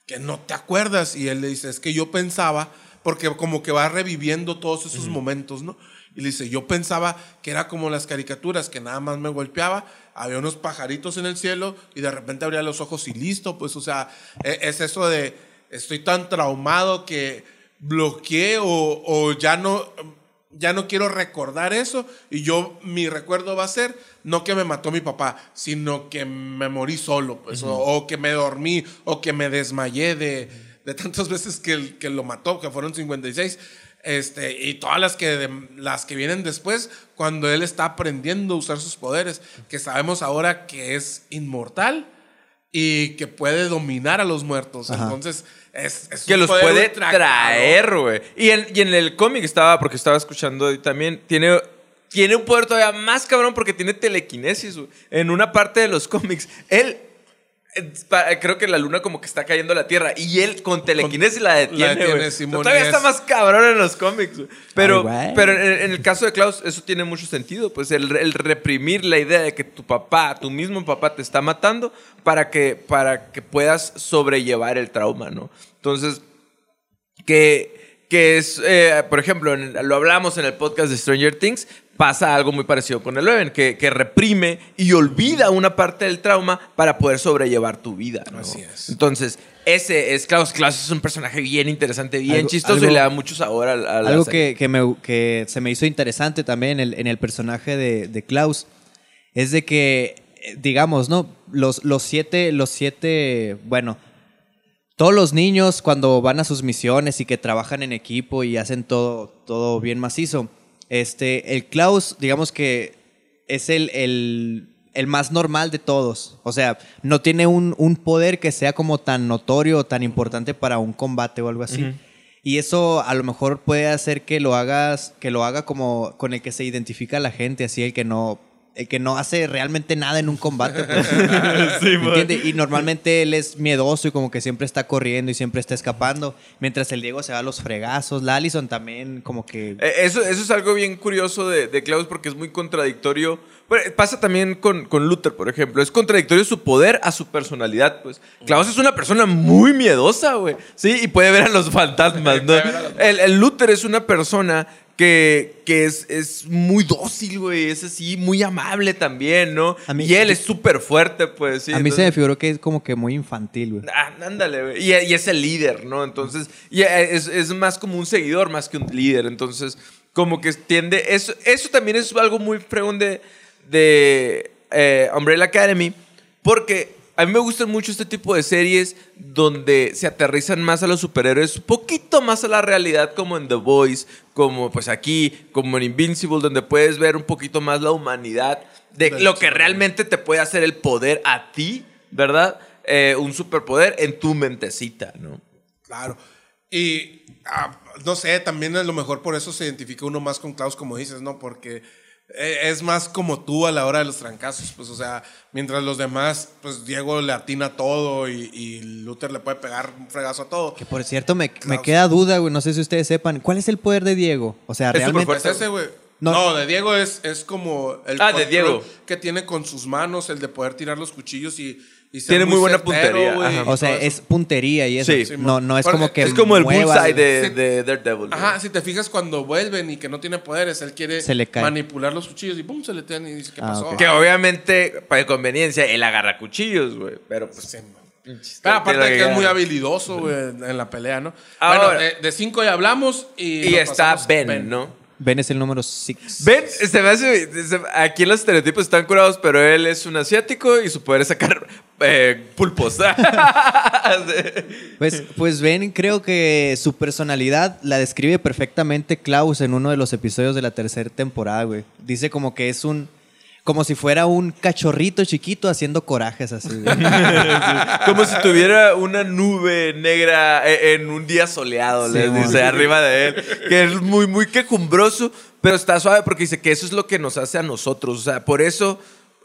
Speaker 2: que no te acuerdas. Y él le dice, es que yo pensaba, porque como que va reviviendo todos esos momentos, ¿no? Y le dice, yo pensaba que era como las caricaturas, que nada más me golpeaba, había unos pajaritos en el cielo y de repente abría los ojos y listo, pues, o sea, e- es eso de, estoy tan traumado que bloqueé o, o ya no, ya no quiero recordar eso y yo, mi recuerdo va a ser no que me mató mi papá, sino que me morí solo, pues, o, o que me dormí o que me desmayé de, de tantas veces que, que lo mató, que fueron 56. Este, y todas las que, de- las que vienen después, cuando él está aprendiendo a usar sus poderes, que sabemos ahora que es inmortal y que puede dominar a los muertos.
Speaker 3: Ajá.
Speaker 2: Entonces, es, es
Speaker 1: Que
Speaker 2: un
Speaker 1: los
Speaker 2: poder
Speaker 1: puede traer, güey. Y en, y en el cómic estaba, porque estaba escuchando y también, tiene, tiene un poder todavía más cabrón porque tiene telequinesis. En una parte de los cómics, él. Eh, Creo que la luna como que está cayendo a la tierra y él con telequinesis la detiene,
Speaker 2: detiene,
Speaker 1: güey.
Speaker 2: Simón,
Speaker 1: Todavía está
Speaker 2: es-
Speaker 1: más cabrón en los cómics. Pero,
Speaker 3: Ay,
Speaker 1: pero en, en el caso de Klaus, eso tiene mucho sentido. Pues el, el reprimir la idea de que tu papá, tu mismo papá, te está matando para que, para que puedas sobrellevar el trauma, ¿no? Entonces, que, que es, eh, por ejemplo, en- lo hablamos en el podcast de Stranger Things, pasa algo muy parecido con el Eleven, que, que reprime y olvida una parte del trauma para poder sobrellevar tu vida. ¿no?
Speaker 2: Así es.
Speaker 1: Entonces, ese es Klaus. Klaus es un personaje bien interesante, bien
Speaker 3: Algo-
Speaker 1: chistoso
Speaker 3: algo-
Speaker 1: y le da mucho sabor a, a la
Speaker 3: Algo
Speaker 1: serie.
Speaker 3: que, que me- que se me hizo interesante también en el, en el personaje de, de Klaus es de que, eh, digamos, ¿no? Los, los siete, los siete, bueno, todos los niños cuando van a sus misiones y que trabajan en equipo y hacen todo, todo bien macizo, este, el Klaus, digamos que es el, el, el más normal de todos. O sea, no tiene un, un poder que sea como tan notorio o tan importante para un combate o algo así. Y eso a lo mejor puede hacer que lo hagas, que lo haga como con el que se identifica la gente, así el que no, el que no hace realmente nada en un combate. pues. ¿Me entiende? Y normalmente él es miedoso y como que siempre está corriendo y siempre está escapando, mientras el Diego se va a los fregazos. La Allison también como que...
Speaker 1: Eh, Eso, eso es algo bien curioso de, de Klaus porque es muy contradictorio. Bueno, pasa también con, con Luther, por ejemplo. Es contradictorio su poder a su personalidad, pues. Klaus es una persona muy miedosa, güey. Sí, y puede ver a los fantasmas, ¿no? El, el Luther es una persona que, que es, es muy dócil, güey. Es así, muy amable también, ¿no?
Speaker 3: A mí-
Speaker 1: y él es súper fuerte, pues. Sí,
Speaker 3: a mí se me figuró que es como que muy infantil, güey.
Speaker 1: Ah, ándale, güey. Y, y es el líder, ¿no? Entonces, y es, es más como un seguidor más que un líder. Entonces, como que tiende. Eso, eso también es algo muy fregón de, de eh, Umbrella Academy. Porque a mí me gustan mucho este tipo de series donde se aterrizan más a los superhéroes, un poquito más a la realidad, como en The Voice, como pues aquí, como en Invincible, donde puedes ver un poquito más la humanidad de lo que realmente te puede hacer el poder a ti, ¿verdad? Eh, un superpoder en tu mentecita, ¿no?
Speaker 2: Claro. Y ah, no sé, también a lo mejor por eso se identifica uno más con Klaus, como dices, ¿no? Porque es más como tú a la hora de los trancazos, pues, o sea, mientras los demás, pues Diego le atina todo y, y Luther le puede pegar un fregazo a todo.
Speaker 3: Que por cierto, me, me queda duda, güey. No sé si ustedes sepan. ¿Cuál es el poder de Diego? O sea,
Speaker 1: Es
Speaker 3: realmente.
Speaker 2: Pues ese, güey.
Speaker 3: No.
Speaker 2: No, de Diego es, es como el
Speaker 1: Ah, de
Speaker 2: control
Speaker 1: Diego.
Speaker 2: que tiene con sus manos, el de poder tirar los cuchillos y, y
Speaker 1: Tiene muy buena
Speaker 2: certero,
Speaker 1: puntería,
Speaker 2: güey,
Speaker 1: ajá.
Speaker 3: O sea, es puntería y eso.
Speaker 1: Sí.
Speaker 3: no, no es
Speaker 2: Porque
Speaker 3: como que.
Speaker 1: es como el bullseye de, de Daredevil. ¿no?
Speaker 2: Ajá, si te fijas cuando vuelven y que no tiene poderes, él quiere
Speaker 3: Se le cae.
Speaker 2: manipular los cuchillos y pum, se le tiran y dice, ¿qué
Speaker 3: Ah,
Speaker 2: pasó?
Speaker 1: Que obviamente, para conveniencia, él agarra cuchillos, güey. Pero pues.
Speaker 2: Sí, Ah, aparte de que es muy habilidoso güey, en la pelea, ¿no?
Speaker 1: Ahora-
Speaker 2: bueno, de, de cinco ya hablamos y...
Speaker 1: Y está Ben, ¿no?
Speaker 3: Ben es el número 6.
Speaker 1: Ben, se me hace. se- Aquí los estereotipos están curados, pero él es un asiático y su poder es sacar eh, pulpos.
Speaker 3: Pues, pues Ben, creo que su personalidad la describe perfectamente Klaus en uno de los episodios de la tercera temporada, güey. Dice como que es un. Como si fuera un cachorrito chiquito haciendo corajes así.
Speaker 1: Como si tuviera una nube negra eh, en un día soleado, les dice, arriba de él. Que es muy, muy quejumbroso, pero está suave porque dice que eso es lo que nos hace a nosotros. O sea, por eso,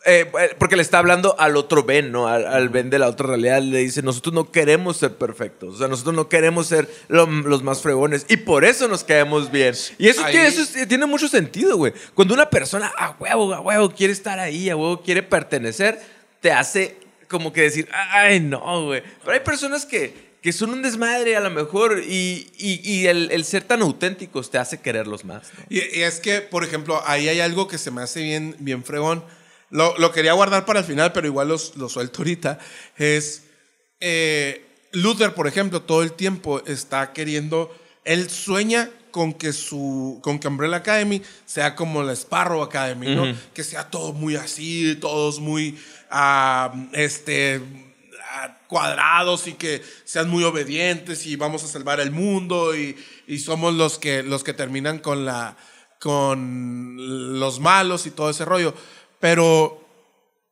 Speaker 1: eh, porque le está hablando al otro Ben, ¿no? Al, al Ben de la otra realidad. Le dice, nosotros no queremos ser perfectos. O sea, nosotros no queremos ser lo- los más fregones. Y por eso nos caemos bien. Y eso,
Speaker 2: Ahí-
Speaker 1: tiene, eso es- tiene mucho sentido, güey. Cuando una persona a huevo, a huevo, quiere estar ahí, a huevo, quiere pertenecer, te hace como que decir, ay, no, güey. Pero hay personas que, que son un desmadre a lo mejor y, y- y el, el ser tan auténticos te hace quererlos más. ¿no?
Speaker 2: Y, y es que, por ejemplo, ahí hay algo que se me hace bien, bien fregón. Lo, lo quería guardar para el final, pero igual los- lo suelto ahorita. Es. eh, Luther, por ejemplo, todo el tiempo está queriendo. Él sueña con que su. con que Umbrella Academy sea como la Sparrow Academy, ¿no? Que sea todo muy así, todos muy. ah, este ah, cuadrados y que sean muy obedientes y vamos a salvar el mundo y, y somos los que, los que terminan con, la, con los malos y todo ese rollo. Pero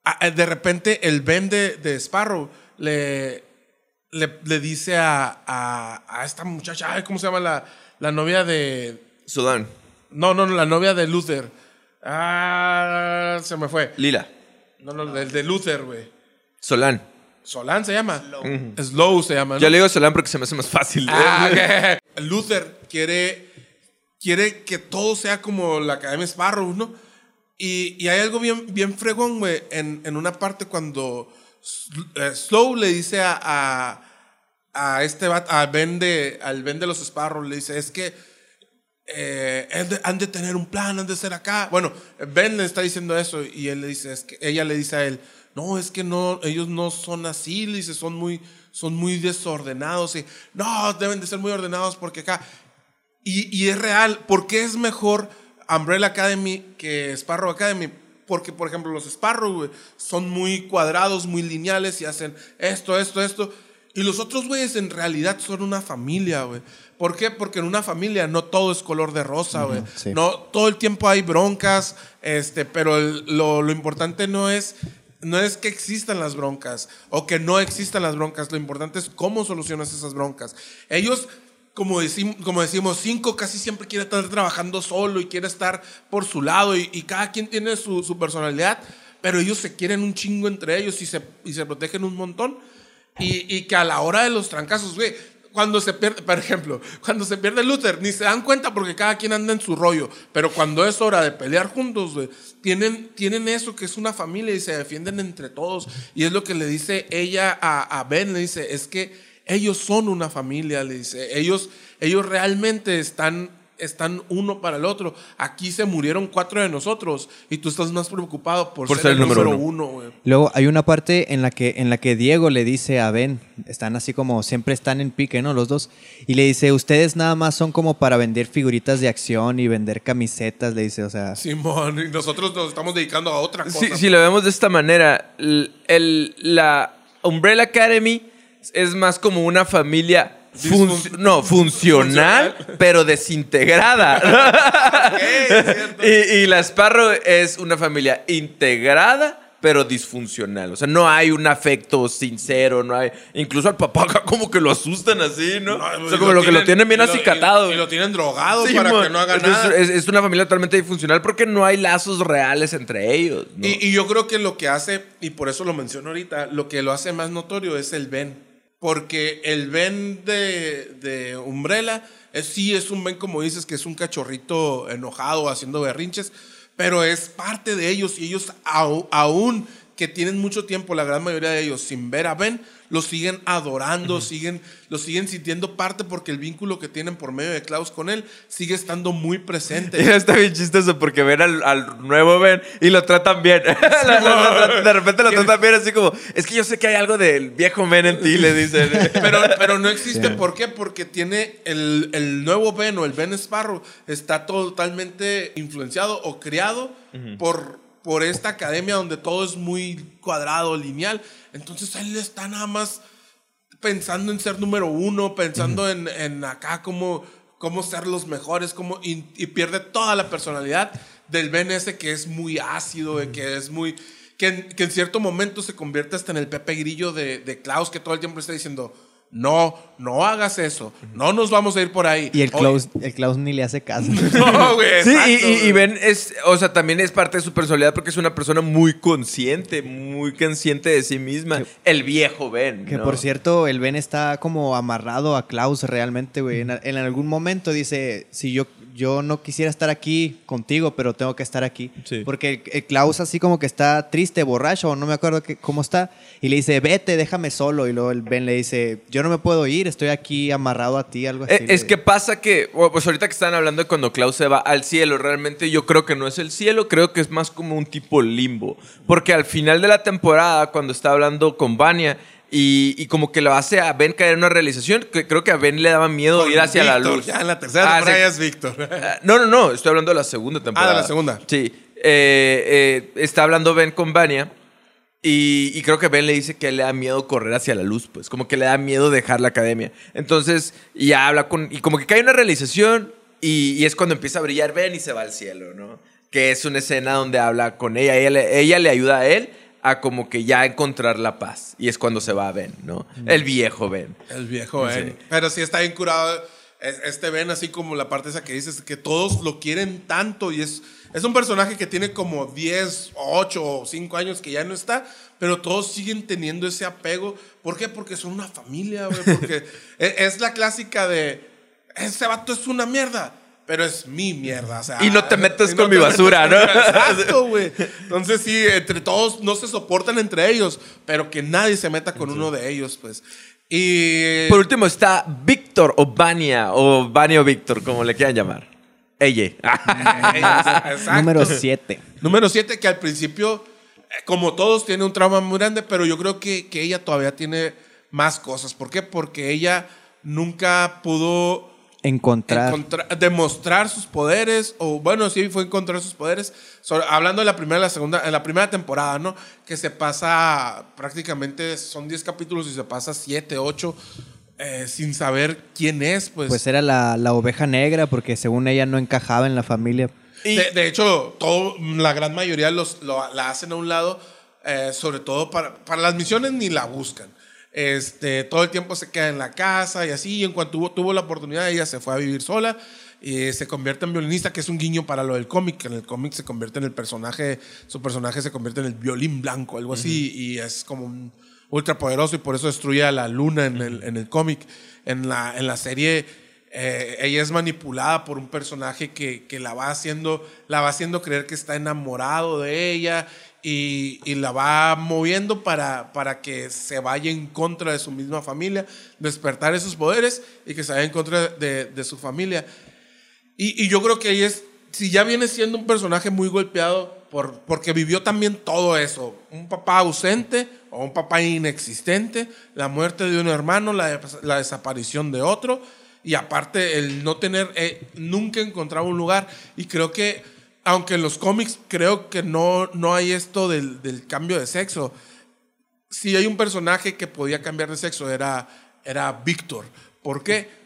Speaker 2: ah, de repente el Ben de, de Sparrow le, le, le dice a, a, a esta muchacha, ay, ¿cómo se llama la, la novia de...
Speaker 1: Sudán.
Speaker 2: No, no, no, la novia de Luther. Ah, se me fue.
Speaker 1: Lila.
Speaker 2: No, no, del de Luther, güey.
Speaker 1: Solán.
Speaker 2: Solán se llama. Slow se llama. ¿no?
Speaker 1: Yo le digo Solán porque se me hace más fácil.
Speaker 2: Ah, ok. Luther quiere, quiere que todo sea como la Academia Sparrow, ¿no? Y, y hay algo bien, bien fregón, güey, en, en una parte cuando eh, Slow le dice a, a, a este vato- a Ben de, al Ben de los Sparrows, le dice, es que eh, han de- han de tener un plan, han de ser acá. Bueno, Ben le está diciendo eso y él le dice, es que ella le dice a él, no, es que no, ellos no son así, le dice, son muy, son muy desordenados y no, deben de ser muy ordenados porque acá. Y, y es real, ¿por qué es mejor Umbrella Academy que Sparrow Academy? Porque, por ejemplo, los Sparrow güey, son muy cuadrados, muy lineales y hacen esto, esto, esto. Y los otros güeyes en realidad son una familia, güey. ¿Por qué? Porque en una familia no todo es color de rosa, güey.
Speaker 3: sí.
Speaker 2: No, todo el tiempo hay broncas, este, pero el- lo, lo importante no es, no es que existan las broncas o que no existan las broncas. Lo importante es cómo solucionas esas broncas. Ellos, como decimos, como decimos cinco casi siempre quiere estar trabajando solo y quiere estar por su lado y, y cada quien tiene su, su personalidad, pero ellos se quieren un chingo entre ellos y se, y se protegen un montón. Y, y que a la hora de los trancazos, güey, cuando se pierde, por ejemplo, cuando se pierde Luther, ni se dan cuenta porque cada quien anda en su rollo. Pero cuando es hora de pelear juntos, güey, tienen, tienen eso que es una familia y se defienden entre todos. Y es lo que le dice ella a, a Ben, le dice, es que ellos son una familia, le dice, ellos, ellos realmente están están uno para el otro. Aquí se murieron cuatro de nosotros y tú estás más preocupado por, ser, el número uno, güey.
Speaker 3: Luego hay una parte en la que en la que Diego le dice a Ben, están así como siempre están en pique, ¿no? Los dos. Y le dice, "Ustedes nada más son como para vender figuritas de acción y vender camisetas", le dice, o sea,
Speaker 2: Simón, y nosotros nos estamos dedicando a otra cosa.
Speaker 1: Si, si lo vemos de esta manera, el- la Umbrella Academy es más como una familia no, funcional, pero desintegrada. y, y la Sparrow es una familia integrada. Pero disfuncional. O sea, no hay un afecto sincero, no hay. Incluso al papá acá como que lo asustan así, ¿no?
Speaker 2: No,
Speaker 1: o sea, como lo, que lo tienen bien
Speaker 2: y lo-
Speaker 1: acicatado.
Speaker 2: Y, y lo tienen drogado
Speaker 1: Sí,
Speaker 2: para que no haga
Speaker 1: Entonces,
Speaker 2: nada.
Speaker 1: Es, es una familia totalmente disfuncional porque no hay lazos reales entre ellos. ¿no?
Speaker 2: Y, y yo creo que lo que hace, y por eso lo menciono ahorita, lo que lo hace más notorio es el Ben. Porque el Ben de, Umbrella sí es un Ben, como dices, que es un cachorrito enojado haciendo berrinches, pero es parte de ellos y ellos aún que tienen mucho tiempo, la gran mayoría de ellos, sin ver a Ben, lo siguen adorando, siguen, lo siguen sintiendo parte porque el vínculo que tienen por medio de Klaus con él sigue estando muy presente.
Speaker 1: Y está bien chistoso porque ven al, al nuevo Ben y lo tratan bien. De repente lo tratan bien así como, es que yo sé que hay algo del viejo Ben en ti, le dicen.
Speaker 2: Pero, pero no existe, ¿por qué? Porque tiene el, el nuevo Ben o el Ben Sparrow está totalmente influenciado o criado por, por esta academia donde todo es muy cuadrado, lineal. Entonces él está nada más pensando en ser número uno, pensando en, en acá cómo, cómo ser los mejores, cómo, y, y pierde toda la personalidad del Ben ese que es muy ácido, de que es muy... Que en, que en cierto momento se convierte hasta en el Pepe Grillo de, de Klaus, que todo el tiempo está diciendo, no, no hagas eso, no nos vamos a ir por ahí.
Speaker 3: y el Klaus, el Klaus ni le hace caso.
Speaker 2: No, güey,
Speaker 1: Sí, y,
Speaker 2: exacto,
Speaker 1: y- y. Ben es, o sea, también es parte de su personalidad porque es una persona muy consciente, muy consciente de sí misma. El viejo Ben.
Speaker 3: Que
Speaker 1: ¿no?
Speaker 3: por cierto, el Ben está como amarrado a Klaus realmente, güey. En, en algún momento dice, si yo, yo no quisiera estar aquí contigo, pero tengo que estar aquí.
Speaker 1: Sí.
Speaker 3: Porque el, el Klaus así como que está triste, borracho, no me acuerdo que- cómo está. Y le dice, vete, déjame solo. Y luego el Ben le dice, yo no me puedo ir, estoy aquí amarrado a ti, algo así.
Speaker 1: Eh, Es
Speaker 3: le-
Speaker 1: que pasa que, pues ahorita que están hablando de cuando Klaus se va al cielo, realmente yo creo que no es el cielo, creo que es más como un tipo limbo. Porque al final de la temporada, cuando está hablando con Vania y, y como que lo hace a Ben caer en una realización, que creo que a Ben le daba miedo
Speaker 2: Con
Speaker 1: ir hacia la luz.
Speaker 2: Ya en la tercera
Speaker 1: Ah,
Speaker 2: temporada ya es Víctor.
Speaker 1: Ah, No, no, no, estoy hablando de la segunda temporada.
Speaker 2: Ah, de la segunda.
Speaker 1: Sí. Eh, eh, está hablando Ben con Vania. Y, y creo que Ben le dice que le da miedo correr hacia la luz, pues como que le da miedo dejar la academia. Entonces, ya habla con. Y como que cae una realización y, y es cuando empieza a brillar Ben y se va al cielo, ¿no? Que es una escena donde habla con ella. Ella ella le ayuda a él a como que ya encontrar la paz. Y es cuando se va a Ben, ¿no? El viejo Ben.
Speaker 2: El viejo Ben. Pero sí está bien curado. es- Este Ben, así como la parte esa que dices, que todos lo quieren tanto y es, es un personaje que tiene como 10, 8 o 5 años que ya no está, pero todos siguen teniendo ese apego. ¿Por qué? Porque son una familia, güey. Porque es, es la clásica de, ese vato es una mierda. Pero es mi mierda. o sea,
Speaker 1: Y no te metas
Speaker 2: y
Speaker 1: con mi basura, ¿no?
Speaker 2: Exacto, güey. Entonces sí, entre todos no se soportan entre ellos, pero que nadie se meta con uno de ellos, pues. Y
Speaker 1: Por último está Víctor o Vania, o Vania o Víctor, como le quieran llamar. Ella.
Speaker 2: Exacto.
Speaker 3: Número 7.
Speaker 2: Número 7, que al principio, eh, como todos, tiene un trauma muy grande, pero yo creo que, que ella todavía tiene más cosas. ¿Por qué? Porque ella nunca pudo
Speaker 3: Encontrar.
Speaker 2: encontrar- demostrar sus poderes, o bueno, sí fue encontrar sus poderes. So, hablando de la primera, la segunda, en la primera temporada, ¿no? Que se pasa prácticamente, son 10 capítulos y se pasa 7, 8 eh, sin saber quién es, pues.
Speaker 3: Pues era la, la oveja negra porque según ella no encajaba en la familia.
Speaker 1: Y-
Speaker 2: De, de hecho, todo, la gran mayoría los, lo- la hacen a un lado, eh, sobre todo para, para las misiones ni la buscan. Este, todo el tiempo se queda en la casa y así. Y en cuanto tuvo, tuvo la oportunidad, ella se fue a vivir sola y se convierte en violinista, que es un guiño para lo del cómic. En el cómic se convierte en el personaje, su personaje se convierte en el violín blanco, algo así, y es como un ultra poderoso y por eso destruye a la luna en el, en el cómic. En la, en la serie eh, ella es manipulada por un personaje que, que la va haciendo la va haciendo creer que está enamorado de ella y, y la va moviendo para, para que se vaya en contra de su misma familia, despertar esos poderes y que se vaya en contra de, de su familia. Y, y yo creo que ahí es, si ya viene siendo un personaje muy golpeado por, porque vivió también todo eso, un papá ausente o un papá inexistente, la muerte de un hermano, la, la desaparición de otro, y aparte el no tener, eh, nunca encontraba un lugar, y creo que, aunque en los cómics creo que no, no hay esto del, cambio de sexo, si hay un personaje que podía cambiar de sexo era, era Víctor. ¿Por qué?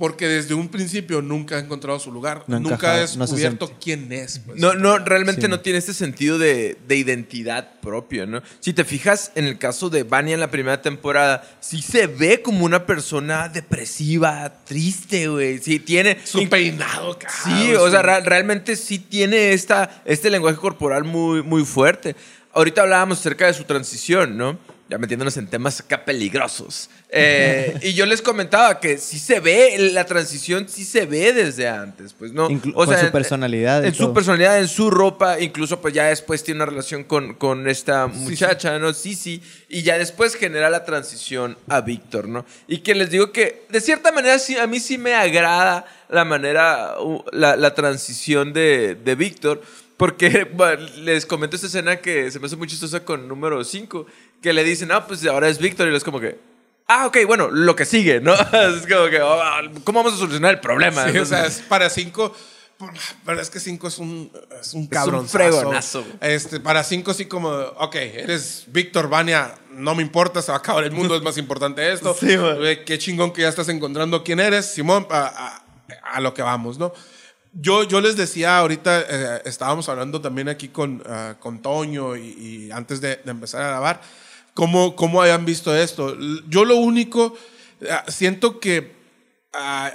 Speaker 2: Porque desde un principio nunca ha encontrado su lugar,
Speaker 3: No
Speaker 2: nunca ha descubierto quién es. pues.
Speaker 1: No, no, realmente
Speaker 3: Sí.
Speaker 1: no tiene este sentido de, de identidad propia, ¿no? Si te fijas en el caso de Vania en la primera temporada, sí se ve como una persona depresiva, triste, güey. Sí, tiene.
Speaker 2: Su peinado, cabrón.
Speaker 1: Sí, o sea, ra- realmente sí tiene esta, este lenguaje corporal muy, muy fuerte. Ahorita hablábamos acerca de su transición, ¿no? Ya metiéndonos en temas acá peligrosos. Eh, y yo les comentaba que sí se ve, la transición sí se ve desde antes, pues, ¿no?
Speaker 3: Inclu- con su personalidad
Speaker 1: En su personalidad, en su ropa, incluso pues ya después tiene una relación con, con esta muchacha, ¿no? Sí, sí. Y ya después genera la transición a Víctor, ¿no? Y que les digo que de cierta manera sí, a mí sí me agrada la manera, la, la transición de, de Víctor. Porque bueno, les comento esta escena que se me hace muy chistosa con número 5, que le dicen, ah, pues ahora es Víctor, y es como que, ah, ok, bueno, lo que sigue, ¿no? es como que, oh, ¿cómo vamos a solucionar el problema?
Speaker 2: Sí, o sea, es para cinco. Pero es que cinco es un, es un cabrón.
Speaker 1: fregonazo.
Speaker 2: Este, para cinco, sí, como, ok, eres Víctor Vania, no me importa, se va a acabar el mundo, es más importante esto.
Speaker 1: Sí.
Speaker 2: Güey, Qué chingón que ya estás encontrando quién eres, Simón, a, a- a lo que vamos, ¿no? Yo, yo les decía ahorita, eh, estábamos hablando también aquí con, ah, con Toño y, y antes de, de empezar a grabar, cómo, cómo habían visto esto. Yo lo único, ah, siento que, ah,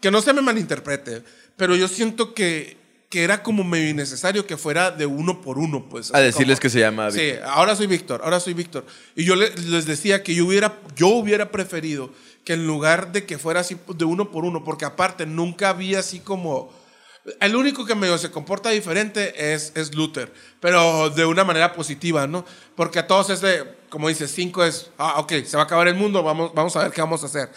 Speaker 2: que no se me malinterprete, pero yo siento que, que era como medio innecesario que fuera de uno por uno, pues.
Speaker 1: A decirles
Speaker 2: como-
Speaker 1: que se llama
Speaker 2: Sí,
Speaker 1: Víctor.
Speaker 2: ahora soy Víctor, ahora soy Víctor. Y yo le- les decía que yo hubiera, yo hubiera preferido que en lugar de que fuera así de uno por uno, porque aparte nunca había así como... El único que medio se comporta diferente es, es Luther, pero de una manera positiva, ¿no? Porque a todos es de, como dice, cinco es, ah, ok, se va a acabar el mundo, vamos, vamos a ver qué vamos a hacer.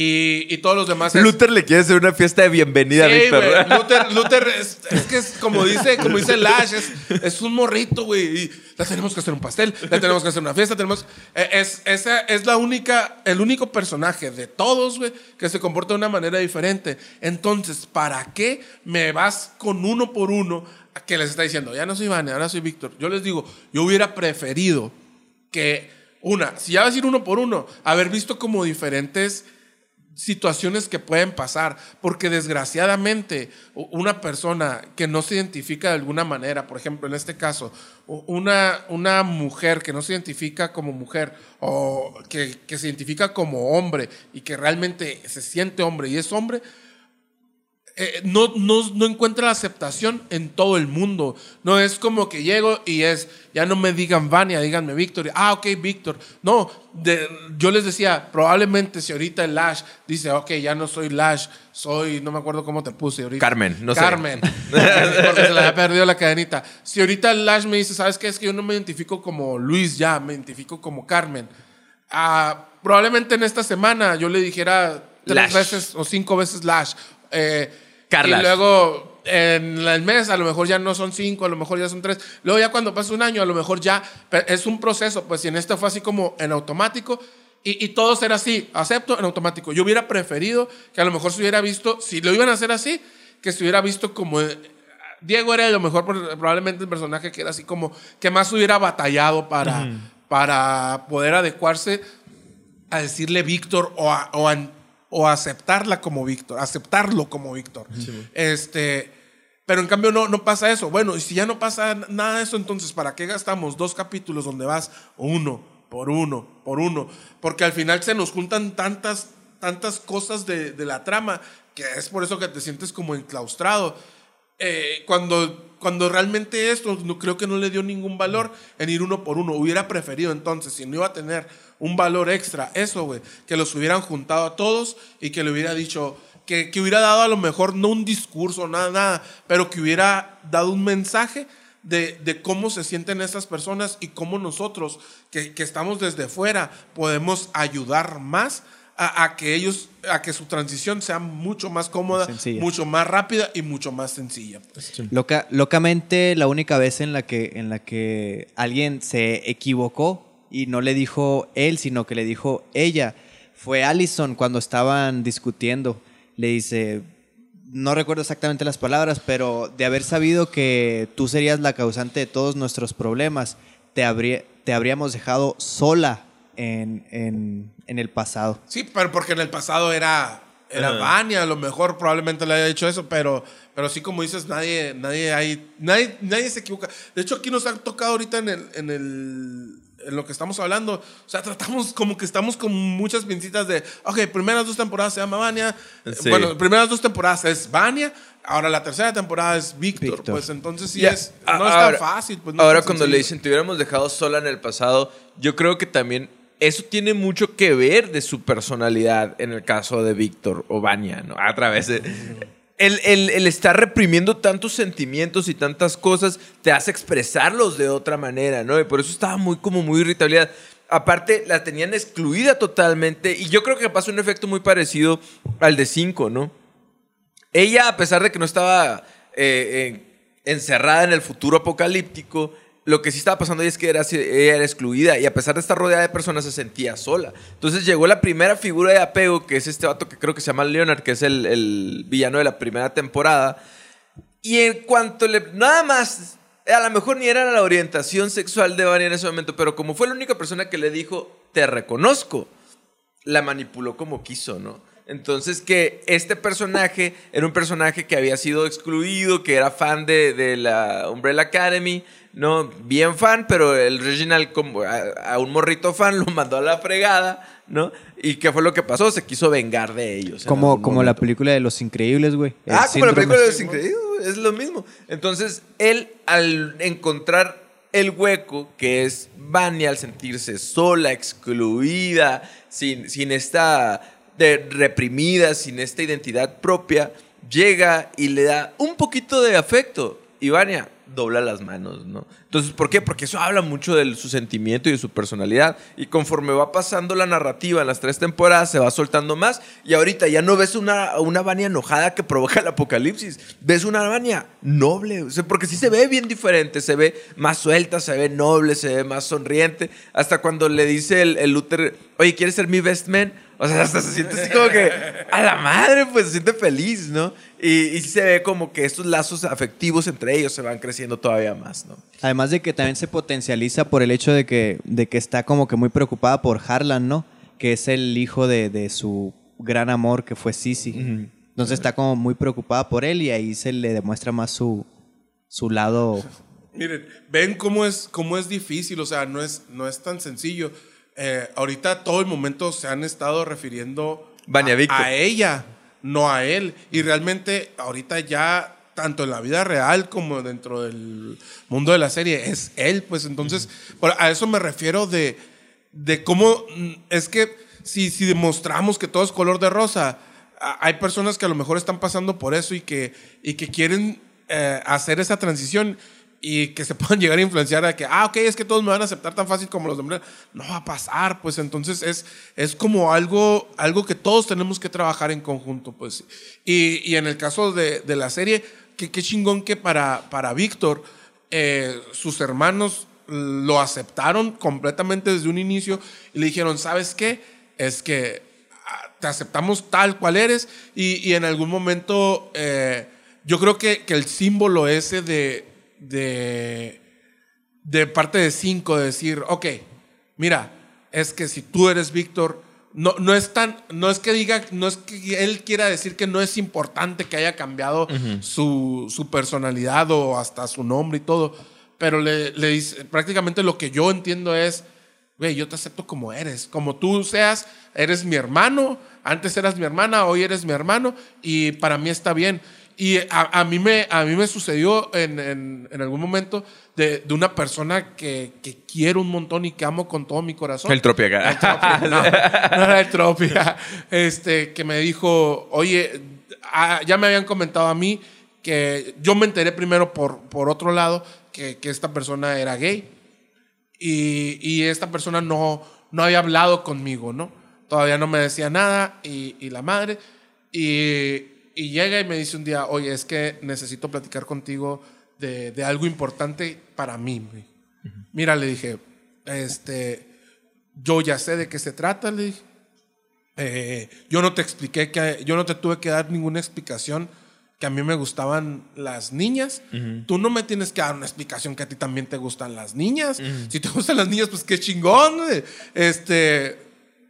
Speaker 2: Y, y todos los demás es...
Speaker 1: Luther le quiere hacer una fiesta de bienvenida a
Speaker 2: Sí,
Speaker 1: Víctor.
Speaker 2: güey. Luther, Luther es, es que es como dice, como dice Lash, es, es un morrito, güey. Y le tenemos que hacer un pastel, le tenemos que hacer una fiesta, tenemos. eh, Es, esa es la única, el único personaje de todos, güey, que se comporta de una manera diferente. Entonces, ¿para qué me vas con uno por uno a que les está diciendo, ya no soy Vane, ahora soy Víctor? Yo les digo, yo hubiera preferido que, una, si ya vas a ir uno por uno, haber visto como diferentes situaciones que pueden pasar, porque desgraciadamente una persona que no se identifica de alguna manera, por ejemplo, en este caso, una, una mujer que no se identifica como mujer o que, que se identifica como hombre y que realmente se siente hombre y es hombre, eh, no, no, no encuentra la aceptación en todo el mundo. No es como que llego y es, ya no me digan Vania, díganme Víctor. Ah, ok, Víctor. No, de- yo les decía, probablemente si ahorita el Lash dice, ok, ya no soy Lash, soy, no me acuerdo cómo te puse ahorita.
Speaker 1: Carmen, no sé.
Speaker 2: Carmen. porque se le había perdido la cadenita. Si ahorita el Lash me dice, ¿sabes qué? Es que yo no me identifico como Luis ya, me identifico como Carmen. Ah, probablemente en esta semana yo le dijera tres
Speaker 1: Lash.
Speaker 2: veces o cinco veces Lash. Eh,
Speaker 1: Carlas.
Speaker 2: Y luego en el mes a lo mejor ya no son cinco, a lo mejor ya son tres. Luego ya cuando pasa un año a lo mejor ya es un proceso. Pues si en esto fue así como en automático y, y todo será así, acepto en automático. Yo hubiera preferido que a lo mejor se hubiera visto, si lo iban a hacer así, que se hubiera visto como... eh, Diego era a lo mejor probablemente el personaje que era así como que más hubiera batallado para, para poder adecuarse a decirle Víctor o, a- o, a- o aceptarla como Víctor, aceptarlo como Víctor. este, pero en cambio no, no pasa eso. Bueno, y si ya no pasa nada de eso, entonces ¿para qué gastamos dos capítulos donde vas uno por uno, por uno? Porque al final se nos juntan tantas, tantas cosas de, de la trama que es por eso que te sientes como enclaustrado. Eh, cuando, cuando realmente esto no, creo que no le dio ningún valor en ir uno por uno. Hubiera preferido entonces, si no iba a tener un valor extra, eso, güey, que los hubieran juntado a todos y que le hubiera dicho, que, que hubiera dado a lo mejor no un discurso, nada, nada, pero que hubiera dado un mensaje de, de cómo se sienten estas personas y cómo nosotros, que, que estamos desde fuera, podemos ayudar más a, a que ellos, a que su transición sea mucho más cómoda,
Speaker 3: Sencilla.
Speaker 2: mucho más rápida y mucho más sencilla.
Speaker 3: Loca- locamente, la única vez en la, que, en la que alguien se equivocó y no le dijo él, sino que le dijo ella, fue Allison cuando estaban discutiendo. Le dice, no recuerdo exactamente las palabras, pero de haber sabido que tú serías la causante de todos nuestros problemas, te, habría, te habríamos dejado sola en, en- en el pasado.
Speaker 2: Sí, pero porque en el pasado era, era. Vania, a lo mejor probablemente le haya dicho eso, pero, pero sí, como dices, nadie, nadie, hay, nadie, nadie se equivoca. De hecho, aquí nos ha tocado ahorita en, el, en, el, lo que estamos hablando. O sea, tratamos como que estamos con muchas pincitas de, ok, primeras dos temporadas se llama Vania.
Speaker 1: Sí.
Speaker 2: Bueno, primeras dos temporadas es Vania. Ahora la tercera temporada es Víctor. Pues entonces sí es, no es tan fácil. Pues, no
Speaker 1: ahora
Speaker 2: tan
Speaker 1: cuando le dicen te hubiéramos dejado sola en el pasado, yo creo que también eso tiene mucho que ver de su personalidad en el caso de Víctor o Vania, ¿no? A través de... El, el- el estar reprimiendo tantos sentimientos y tantas cosas te hace expresarlos de otra manera, ¿no? Y por eso estaba muy, como muy irritabilidad. Aparte, la tenían excluida totalmente y yo creo que pasa un efecto muy parecido al de 5, ¿no? Ella, a pesar de que no estaba eh, eh, encerrada en el futuro apocalíptico, lo que sí estaba pasando es que era, era excluida y a pesar de estar rodeada de personas se sentía sola. Entonces llegó la primera figura de apego, que es este vato que creo que se llama Leonard, que es el, el villano de la primera temporada. Y en cuanto le... Nada más, a lo mejor ni era la orientación sexual de Vania en ese momento, pero como fue la única persona que le dijo, te reconozco, la manipuló como quiso, ¿no? Entonces que este personaje era un personaje que había sido excluido, que era fan de, de la Umbrella Academy, ¿no? Bien fan, pero el Reginald como a, a un morrito fan lo mandó a la fregada, ¿no? ¿Y qué fue lo que pasó? Se quiso vengar de ellos.
Speaker 3: Como, como la película de Los Increíbles, güey.
Speaker 1: Ah, como la película de los increíbles, güey, es lo mismo. Entonces, él al encontrar el hueco que es Vania, al sentirse sola, excluida, sin, sin esta de- reprimida, sin esta identidad propia, llega y le da un poquito de afecto. Y Vania dobla las manos, ¿no? Entonces, ¿por qué? Porque eso habla mucho de su sentimiento y de su personalidad. Y conforme va pasando la narrativa en las tres temporadas, se va soltando más. Y ahorita ya no ves una, una Vania enojada que provoca el apocalipsis. Ves una Vania noble. Porque sí se ve bien diferente. Se ve más suelta, se ve noble, se ve más sonriente. Hasta cuando le dice el, el Luther, oye, ¿quieres ser mi best man? O sea, hasta se siente así como que a la madre, pues se siente feliz, ¿no? Y, y sí se ve como que estos lazos afectivos entre ellos se van creciendo todavía más, ¿no?
Speaker 3: Además de que también se potencializa por el hecho de que, de que está como que muy preocupada por Harlan, ¿no? Que es el hijo de, de su gran amor que fue Sisi. Entonces está como muy preocupada por él y ahí se le demuestra más su, su lado.
Speaker 2: Miren, ven cómo es, cómo es difícil, o sea, no es, no es tan sencillo. Eh, ahorita todo el momento se han estado refiriendo a, ella, no a él. Y realmente ahorita ya, tanto en la vida real como dentro del mundo de la serie, es él, pues. Entonces, a eso me refiero de, de cómo mm, es que si, si demostramos que todo es color de rosa, a- hay personas que a lo mejor están pasando por eso y que, y que quieren eh, hacer esa transición y que se puedan llegar a influenciar a que, ah, ok, es que todos me van a aceptar tan fácil como los demás. No va a pasar, pues entonces es, es como algo, algo que todos tenemos que trabajar en conjunto, pues. Y, y en el caso de, de la serie, que, qué chingón que para, para Víctor, eh, sus hermanos lo aceptaron completamente desde un inicio y le dijeron, ¿sabes qué? Es que ah, te aceptamos tal cual eres y, y en algún momento eh, yo creo que, que el símbolo ese de, de, de parte de cinco, de decir, ok, mira, es que si tú eres Víctor, no, no es tan, no es que diga, no es que él quiera decir que no es importante que haya cambiado su, su personalidad o hasta su nombre y todo, pero le, le dice, prácticamente lo que yo entiendo es, güey, yo te acepto como eres, como tú seas, eres mi hermano, antes eras mi hermana, hoy eres mi hermano y para mí está bien. Y a, a mí, me, a mí me sucedió en, en, en algún momento de, de una persona que, que quiero un montón y que amo con todo mi corazón.
Speaker 1: El Tropia.
Speaker 2: El Tropia, no, no era el Tropia. Este, que me dijo, oye, ah, ya me habían comentado a mí que yo me enteré primero por, por otro lado que, que esta persona era gay y, y esta persona no, no había hablado conmigo, ¿no? Todavía no me decía nada y, y la madre. Y, y llega y me dice un día, oye, es que necesito platicar contigo de, de algo importante para mí. güey". Mira, le dije, este, yo ya sé de qué se trata, le dije. Eh, yo no te expliqué que, yo no te tuve que dar ninguna explicación que a mí me gustaban las niñas. Tú no me tienes que dar una explicación que a ti también te gustan las niñas. Si te gustan las niñas, pues qué chingón. güey. Este,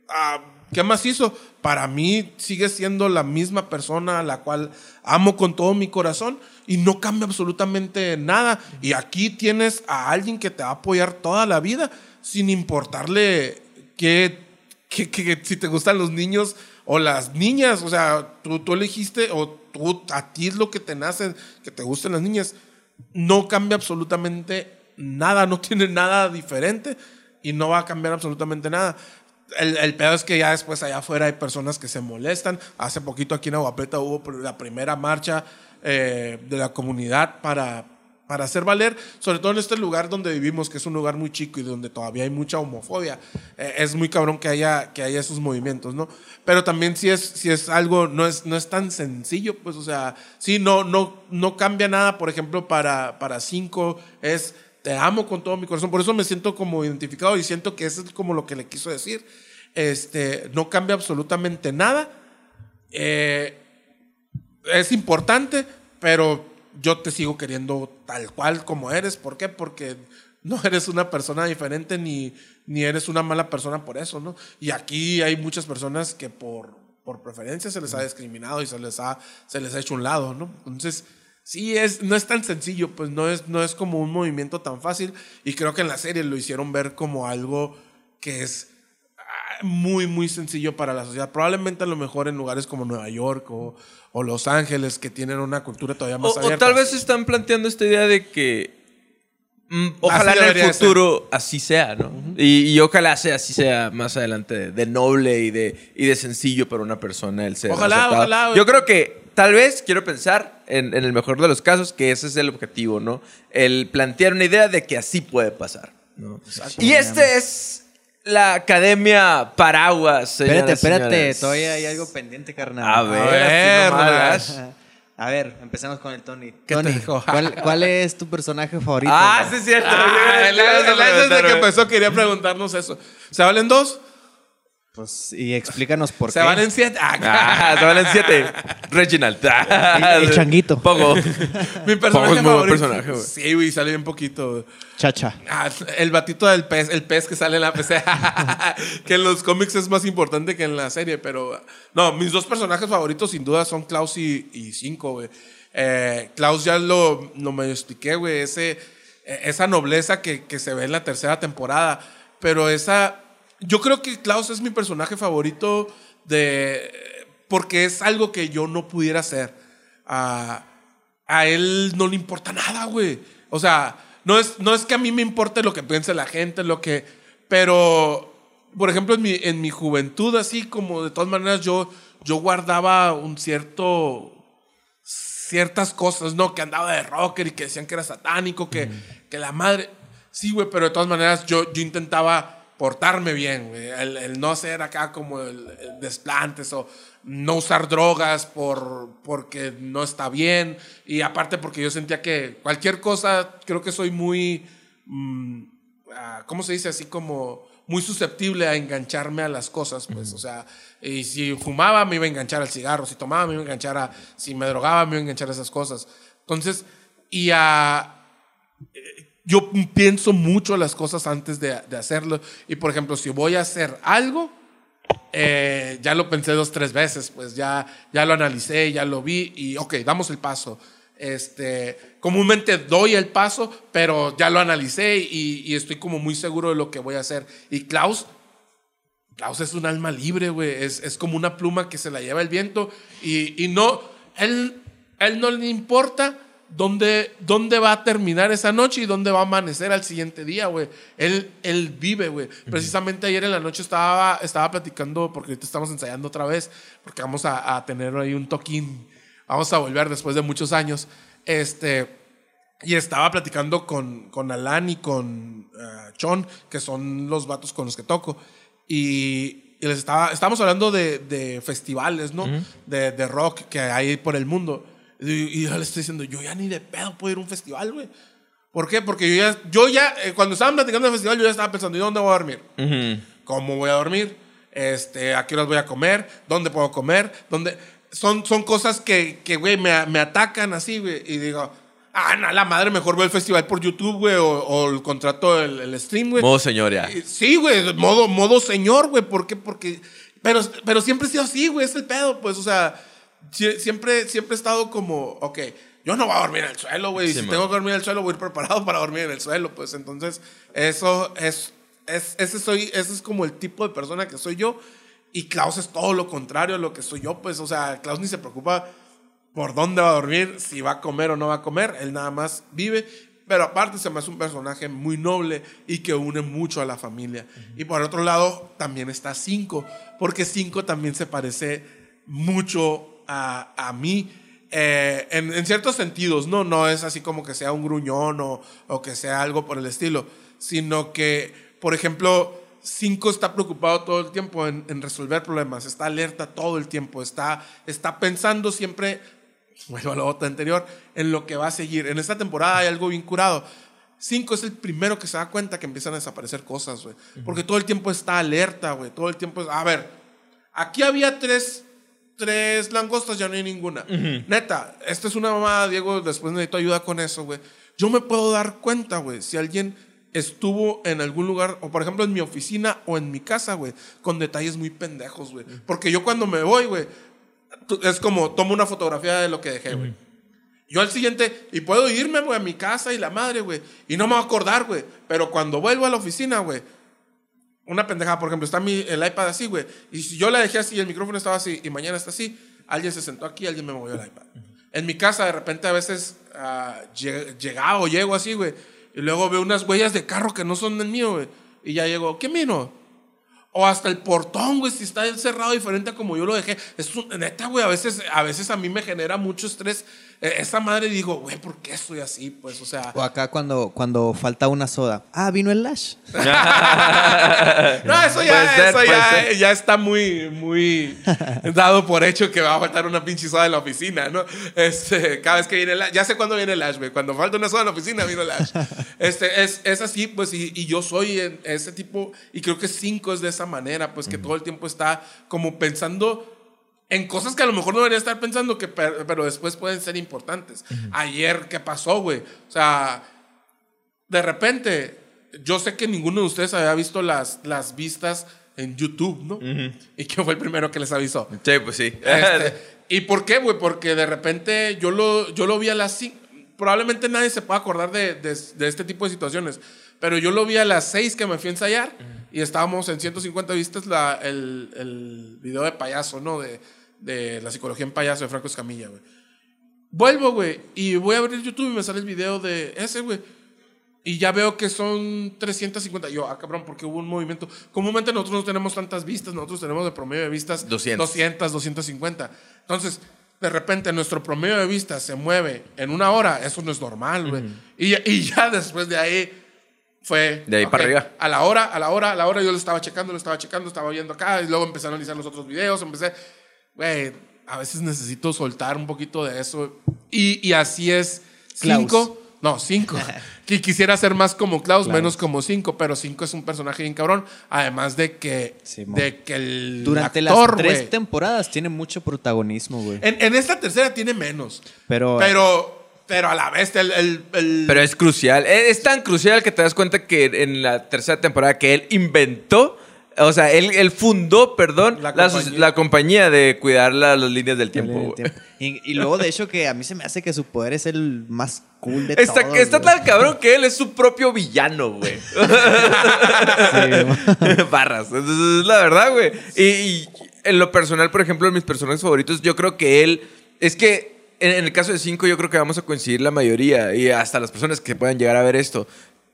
Speaker 2: ah, ¿qué más hizo? Para mí sigue siendo la misma persona a la cual amo con todo mi corazón y no cambia absolutamente nada. Y aquí tienes a alguien que te va a apoyar toda la vida sin importarle qué que, que si te gustan los niños o las niñas, o sea, tú, tú elegiste o tú, a ti es lo que te nace, que te gusten las niñas, no cambia absolutamente nada, no tiene nada diferente y no va a cambiar absolutamente nada. El, el peor es que ya después allá afuera hay personas que se molestan. Hace poquito aquí en Aguapleta hubo la primera marcha eh, de la comunidad para, para hacer valer, sobre todo en este lugar donde vivimos, que es un lugar muy chico y donde todavía hay mucha homofobia. Eh, es muy cabrón que haya, que haya esos movimientos, ¿no? Pero también si es, si es algo, no es, no es tan sencillo, pues, o sea, sí, no, no, no cambia nada, por ejemplo, para, para cinco, es te amo con todo mi corazón, por eso me siento como identificado y siento que eso es como lo que le quiso decir. Este, no cambia absolutamente nada. Eh, es importante, pero yo te sigo queriendo tal cual como eres. ¿Por qué? Porque no eres una persona diferente ni, ni eres una mala persona por eso, ¿no? Y aquí hay muchas personas que por, por preferencia se les ha discriminado y se les ha, se les ha hecho un lado, ¿no? Entonces, sí, es, no es tan sencillo, pues no es, no es como un movimiento tan fácil. Y creo que en la serie lo hicieron ver como algo que es ah, muy, muy sencillo para la sociedad. Probablemente a lo mejor en lugares como Nueva York o, o Los Ángeles, que tienen una cultura todavía más
Speaker 1: O, o tal vez están planteando esta idea de que mm, ojalá
Speaker 2: Así
Speaker 1: en el futuro así sea, ¿no? y, y ojalá sea así sea más adelante de, de noble y de, y de sencillo para una persona el ser
Speaker 2: Ojalá,
Speaker 1: aceptado.
Speaker 2: ojalá.
Speaker 1: Yo creo que tal vez, quiero pensar, en, en el mejor de los casos, que ese es el objetivo, ¿no? El plantear una idea de que así puede pasar, ¿no? Y este es la Academia Paraguas,
Speaker 3: Espérate,
Speaker 1: señoras,
Speaker 3: espérate,
Speaker 1: señores.
Speaker 3: todavía hay algo pendiente, carnal.
Speaker 1: A ver.
Speaker 3: A ver, empecemos con el Tony.
Speaker 2: ¿Qué te
Speaker 3: Tony,
Speaker 2: dijo?
Speaker 3: ¿cuál, cuál es tu personaje favorito?
Speaker 1: Ah,
Speaker 3: güey?
Speaker 1: sí es cierto.
Speaker 2: Ah,
Speaker 1: Le-
Speaker 2: el
Speaker 1: le ibas a
Speaker 2: el- el- desde
Speaker 1: preguntar,
Speaker 2: que empezó quería preguntarnos eso. ¿Se valen dos?
Speaker 3: Pues, y explícanos por
Speaker 2: Se
Speaker 3: qué.
Speaker 2: van en siete. Ah,
Speaker 1: Ah, se van en siete. Reginald.
Speaker 3: El- el changuito.
Speaker 1: Poco.
Speaker 2: mi personaje
Speaker 1: es muy buen personaje, güey.
Speaker 2: Sí, güey, sale bien poquito.
Speaker 3: Chacha.
Speaker 2: Ah, el batito del pez, el pez que sale en la PC. que en los cómics es más importante que en la serie, pero. No, mis dos personajes favoritos sin duda son Klaus y, y Cinco, güey. Eh, Klaus ya lo, lo medio expliqué, güey. Ese, eh, esa nobleza que, que se ve en la tercera temporada. Pero esa. Yo creo que Klaus es mi personaje favorito de. Porque es algo que yo no pudiera hacer. Ah, a él no le importa nada, güey. O sea, no es, no es que a mí me importe lo que piense la gente, lo que. Pero, por ejemplo, en mi, en mi juventud, así como de todas maneras, yo, yo guardaba un cierto. ciertas cosas, ¿no? Que andaba de rocker y que decían que era satánico, que, que la madre. Sí, güey, pero de todas maneras, yo, yo intentaba portarme bien. El, el no ser acá como el, el desplantes o no usar drogas por, porque no está bien. Y aparte porque yo sentía que cualquier cosa, creo que soy muy, mm, ah, ¿cómo se dice? Así como muy susceptible a engancharme a las cosas, pues, o sea, y si fumaba me iba a enganchar al cigarro, si tomaba me iba a enganchar a, si me drogaba me iba a enganchar a esas cosas. Entonces, y a, yo pienso mucho las cosas antes de, de hacerlo. Y por ejemplo, si voy a hacer algo, eh, ya lo pensé dos, tres veces, pues ya, ya lo analicé, ya lo vi y ok, damos el paso. Este, comúnmente doy el paso, pero ya lo analicé y, y estoy como muy seguro de lo que voy a hacer. Y Klaus, Klaus es un alma libre, güey. Es, es como una pluma que se la lleva el viento y, y no, él, él no le importa dónde, dónde va a terminar esa noche y dónde va a amanecer al siguiente día, güey. Él, él vive, güey. Precisamente ayer en la noche estaba, estaba platicando, porque ahorita estamos ensayando otra vez, porque vamos a, a tener ahí un toquín. Vamos a volver después de muchos años. Este, y estaba platicando con, con Alan y con uh, Chon, que son los vatos con los que toco. Y, y les estaba, estábamos hablando de, de festivales, ¿no? de, de rock que hay por el mundo. Y, y yo le estoy diciendo, yo ya ni de pedo puedo ir a un festival, güey. ¿Por qué? Porque yo ya, yo ya eh, cuando estaban platicando del festival, yo ya estaba pensando, ¿y dónde voy a dormir? ¿Cómo voy a dormir? Este, ¿A qué horas voy a comer? ¿Dónde puedo comer? ¿Dónde? Son, son cosas que, que güey, me, me atacan así, güey. Y digo, ah, no, la madre, mejor veo el festival por YouTube, güey, o, o el contrato, el, el stream, güey.
Speaker 1: Modo señor ya.
Speaker 2: Sí, güey, modo, modo señor, güey. ¿Por qué? Porque. Pero, pero siempre he sido así, güey, es el pedo, pues, o sea, siempre, siempre he estado como, ok, yo no voy a dormir en el suelo, güey.
Speaker 1: Sí,
Speaker 2: si
Speaker 1: man.
Speaker 2: tengo que dormir en el suelo, voy a ir preparado para dormir en el suelo, pues, entonces, eso es. es ese, soy, ese es como el tipo de persona que soy yo. Y Klaus es todo lo contrario a lo que soy yo, pues, o sea, Klaus ni se preocupa por dónde va a dormir, si va a comer o no va a comer, él nada más vive. Pero aparte se me hace un personaje muy noble y que une mucho a la familia. Y por otro lado también está Cinco, porque Cinco también se parece mucho a, a mí. eh, en, en ciertos sentidos, no, no es así como que sea un gruñón o, o que sea algo por el estilo, sino que, por ejemplo, Cinco está preocupado todo el tiempo en, en resolver problemas, está alerta todo el tiempo, está, está pensando siempre, vuelvo a la otra anterior, en lo que va a seguir. En esta temporada hay algo bien curado. Cinco es el primero que se da cuenta que empiezan a desaparecer cosas, güey. Porque todo el tiempo está alerta, güey. Todo el tiempo es, a ver, aquí había tres, tres langostas, ya no hay ninguna. Neta, esta es una mamada, Diego, después necesito ayuda con eso, güey. Yo me puedo dar cuenta, güey, si alguien estuvo en algún lugar, o por ejemplo en mi oficina o en mi casa, güey, con detalles muy pendejos, güey. Porque yo cuando me voy, güey, es como tomo una fotografía de lo que dejé, güey. Yo al siguiente, y puedo irme, güey, a mi casa y la madre, güey, y no me voy a acordar, güey. Pero cuando vuelvo a la oficina, güey, una pendejada, por ejemplo, está mi, el iPad así, güey, y si yo la dejé así, el micrófono estaba así, y mañana está así, alguien se sentó aquí, alguien me movió el iPad. En mi casa, de repente, a veces ah, lleg- o llego así, güey, y luego veo unas huellas de carro que no son del mío, güey, y ya llego, ¿qué miro? O hasta el portón, güey, si está cerrado diferente a como yo lo dejé. Es un- neta, güey, a veces, a veces a mí me genera mucho estrés. Eh, esa madre digo, güey, ¿por qué estoy así? Pues, o sea,
Speaker 3: O acá cuando, cuando falta una soda. Ah, vino el Lash.
Speaker 2: no, eso ya,
Speaker 1: ser,
Speaker 2: eso ya, ya está muy, muy dado por hecho que va a faltar una pinche soda en la oficina, ¿no? Este, cada vez que viene el Ash, ya sé cuándo viene el Ash, güey. Cuando falta una soda en la oficina, vino el Ash. Este, es, es así, pues, y, y yo soy en ese tipo, y creo que cinco es de esa manera, pues, que todo el tiempo está como pensando en cosas que a lo mejor no debería estar pensando, que, per- pero después pueden ser importantes. Ayer, ¿qué pasó, güey? O sea, de repente, yo sé que ninguno de ustedes había visto las, las vistas en YouTube, ¿no? ¿Y quién fue el primero que les avisó?
Speaker 1: Sí, pues sí.
Speaker 2: Este, ¿Y por qué, güey? Porque de repente yo lo, yo lo vi a las 5. Probablemente nadie se pueda acordar de, de- de este tipo de situaciones. Pero yo lo vi a las 6 que me fui a ensayar y estábamos en 150 vistas la, el, el video de payaso, ¿no? De, de la psicología en payaso de Franco Escamilla, güey. Vuelvo, güey, y voy a abrir YouTube y me sale el video de ese, güey. Y ya veo que son 350. Yo, ah, cabrón, porque hubo un movimiento. Comúnmente nosotros no tenemos tantas vistas, nosotros tenemos de promedio de vistas
Speaker 1: 200.
Speaker 2: 200, 250. Entonces, de repente nuestro promedio de vistas se mueve en una hora, eso no es normal, güey. y, ya- y ya después de ahí fue...
Speaker 1: De ahí para
Speaker 2: ok,
Speaker 1: arriba.
Speaker 2: A la hora, a la hora, a la hora yo lo estaba checando, lo estaba checando, estaba viendo acá y luego empecé a analizar los otros videos, empecé... Güey, a veces necesito soltar un poquito de eso. Y, y así es.
Speaker 3: Klaus.
Speaker 2: Cinco... No, cinco. que quisiera ser más como Klaus,
Speaker 3: Klaus.
Speaker 2: menos como cinco, pero cinco es un personaje bien cabrón. Además de que,
Speaker 3: Simón.
Speaker 2: de que el
Speaker 3: Durante
Speaker 2: actor,
Speaker 3: las tres temporadas tiene mucho protagonismo, güey.
Speaker 2: en, en esta tercera tiene menos.
Speaker 3: Pero,
Speaker 2: Pero, pero a la vez, el. el- el-
Speaker 1: Pero es crucial. Es, es tan crucial que te das cuenta que en la tercera temporada que él inventó, o sea, él, él fundó, perdón,
Speaker 2: La
Speaker 1: la,
Speaker 2: compañía.
Speaker 1: sos- la compañía de cuidar la- las líneas del tiempo.
Speaker 3: tiempo. Y, y luego, de hecho, que a mí se me hace que su poder es el más cool de
Speaker 1: Está,
Speaker 3: todos,
Speaker 1: está tan cabrón que él es su propio villano, güey.
Speaker 3: Sí,
Speaker 1: Barras. Entonces, es la verdad, güey. Y, y en lo personal, por ejemplo, en mis personajes favoritos, yo creo que él. Es que en, en el caso de cinco, yo creo que vamos a coincidir la mayoría y hasta las personas que puedan llegar a ver esto.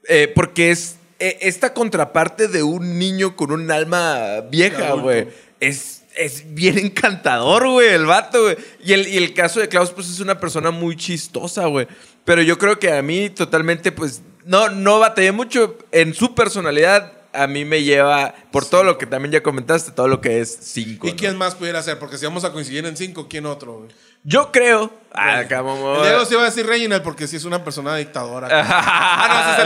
Speaker 1: Eh, porque es esta contraparte de un niño con un alma vieja, güey. Es. Es bien encantador, güey, el vato, güey. Y el, y el caso de Klaus, pues es una persona muy chistosa, güey. Pero yo creo que a mí totalmente, pues, no, no batallé mucho en su personalidad. A mí me lleva, por todo lo que también ya comentaste, todo lo que es cinco.
Speaker 2: ¿Y
Speaker 1: ¿no?
Speaker 2: quién más pudiera ser? Porque si vamos a coincidir en cinco, ¿quién otro? güey?
Speaker 1: Yo creo. Ah, acá vamos.
Speaker 2: El Diego sí va a decir Reginald porque sí es una persona dictadora. ah,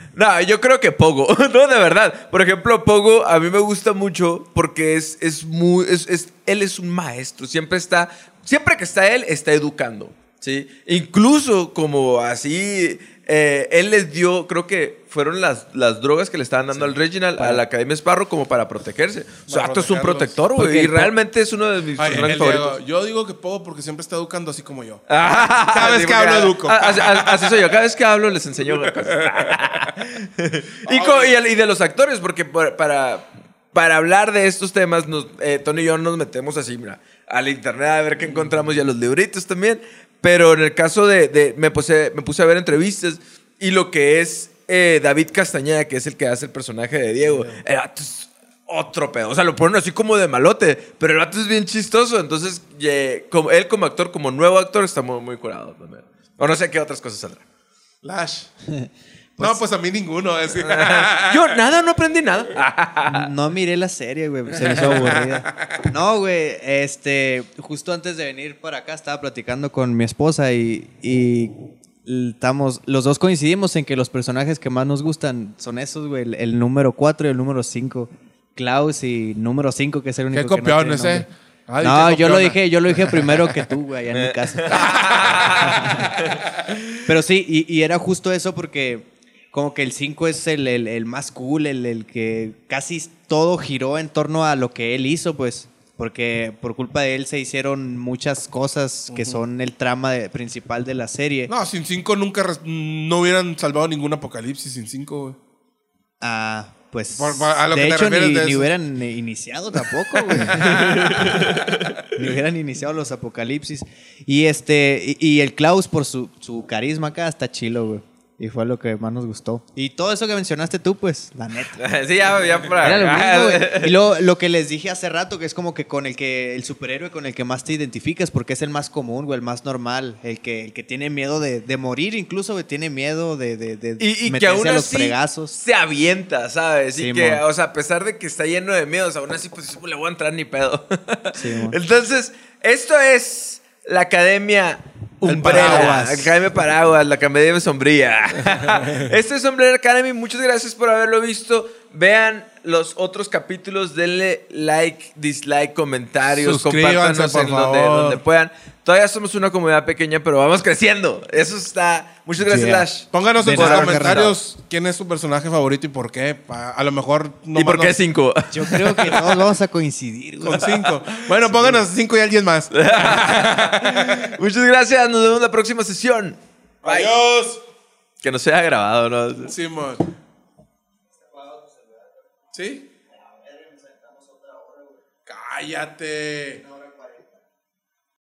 Speaker 2: no,
Speaker 1: yo creo que Pogo. no, de verdad. Por ejemplo, Pogo a mí me gusta mucho porque es, es muy. Es, es- él es un maestro. Siempre está. Siempre que está él, está educando. ¿sí? Incluso como así. eh, él les dio, creo que fueron las, las drogas que le estaban dando al Reginald, a la Academia Sparrow, como para protegerse. O sea,
Speaker 2: Para
Speaker 1: Acto es un protector, güey. Y realmente es uno de mis
Speaker 2: Ay,
Speaker 1: favoritos.
Speaker 2: yo digo que puedo porque siempre está educando así como yo.
Speaker 1: Cada
Speaker 2: vez que hablo, educo.
Speaker 1: Así, así soy yo. Cada vez que hablo, les enseño cosas. y, co- y, de los actores, porque por- para, para hablar de estos temas, nos, eh, Tony y yo nos metemos así, mira, al internet a ver qué encontramos y a los libritos también. Pero en el caso de. de- me, puse, me puse a ver entrevistas y lo que es eh, David Castañeda, que es el que hace el personaje de Diego, el vato es otro pedo. O sea, lo ponen así como de malote, pero el vato es bien chistoso. Entonces, ye- como, él como actor, como nuevo actor, está muy, muy curado también. O no sé qué otras cosas saldrán.
Speaker 2: Lash. no, pues a mí ninguno. es que-
Speaker 1: Yo nada, no aprendí nada.
Speaker 3: No miré la serie, güey. Se me hizo aburrida. No, güey. Este, justo antes de venir para acá estaba platicando con mi esposa y, y estamos, los dos coincidimos en que los personajes que más nos gustan son esos, güey. El, el número 4 y el número 5. Klaus y número 5, que es el único
Speaker 2: Qué
Speaker 3: que no
Speaker 2: copión
Speaker 3: tiene
Speaker 2: ese.
Speaker 3: nombre.
Speaker 2: Ay,
Speaker 3: no, yo lo dije, yo lo dije primero que tú, güey, allá en mi casa. Pero sí, y, y era justo eso porque como que el 5 es el, el- el más cool, el, el que casi todo giró en torno a lo que él hizo, pues. Porque por culpa de él se hicieron muchas cosas que son el trama de- principal de la serie.
Speaker 2: No, sin cinco nunca no hubieran salvado ningún apocalipsis sin cinco, güey.
Speaker 3: Ah, pues.
Speaker 2: Por- por- a lo
Speaker 3: de
Speaker 2: que
Speaker 3: hecho, ni,
Speaker 2: de
Speaker 3: ni
Speaker 2: eso.
Speaker 3: hubieran iniciado tampoco, güey. ni hubieran iniciado los apocalipsis. Y este, y, y el Klaus, por su, su carisma acá, está chilo, güey. Y fue lo que más nos gustó. Y todo eso que mencionaste tú, pues, la neta.
Speaker 1: sí, ya, ya por
Speaker 3: Era lo mismo. Y lo, lo que les dije hace rato, que es como que con el que el superhéroe con el que más te identificas, porque es el más común, güey, el más normal, el que, el que tiene miedo de, de morir, incluso, güey, tiene miedo de, de, de
Speaker 1: Y, y que aún
Speaker 3: a los
Speaker 1: así
Speaker 3: fregazos.
Speaker 1: se avienta, ¿sabes? y
Speaker 3: Sí,
Speaker 1: que,
Speaker 3: mon.
Speaker 1: o sea, a pesar de que está lleno de miedos, aún así, pues le voy a entrar ni pedo.
Speaker 3: Sí.
Speaker 1: Entonces, esto es la Academia
Speaker 2: El
Speaker 1: Umbrella,
Speaker 2: Paraguas.
Speaker 1: la Academia Paraguas, la Academia Sombría. Esto es Umbrella Academy. Muchas gracias por haberlo visto. Vean los otros capítulos, denle like, dislike, comentarios,
Speaker 2: Suscríbanse,
Speaker 1: compártanos en donde, donde puedan. Todavía somos una comunidad pequeña, pero vamos creciendo. Eso está. Muchas gracias,
Speaker 3: Yeah.
Speaker 1: Lash.
Speaker 2: Pónganos en sus comentarios quién es su personaje favorito y por qué. Pa- A lo mejor no
Speaker 1: ¿Y por qué cinco?
Speaker 3: Yo creo que todos vamos a coincidir, güey.
Speaker 2: con cinco. Bueno, pónganos cinco y alguien más.
Speaker 1: Muchas gracias. Nos vemos la próxima sesión. Bye.
Speaker 2: Adiós.
Speaker 1: Que no sea grabado, ¿no?
Speaker 2: Simón. ¿Sí? Cállate.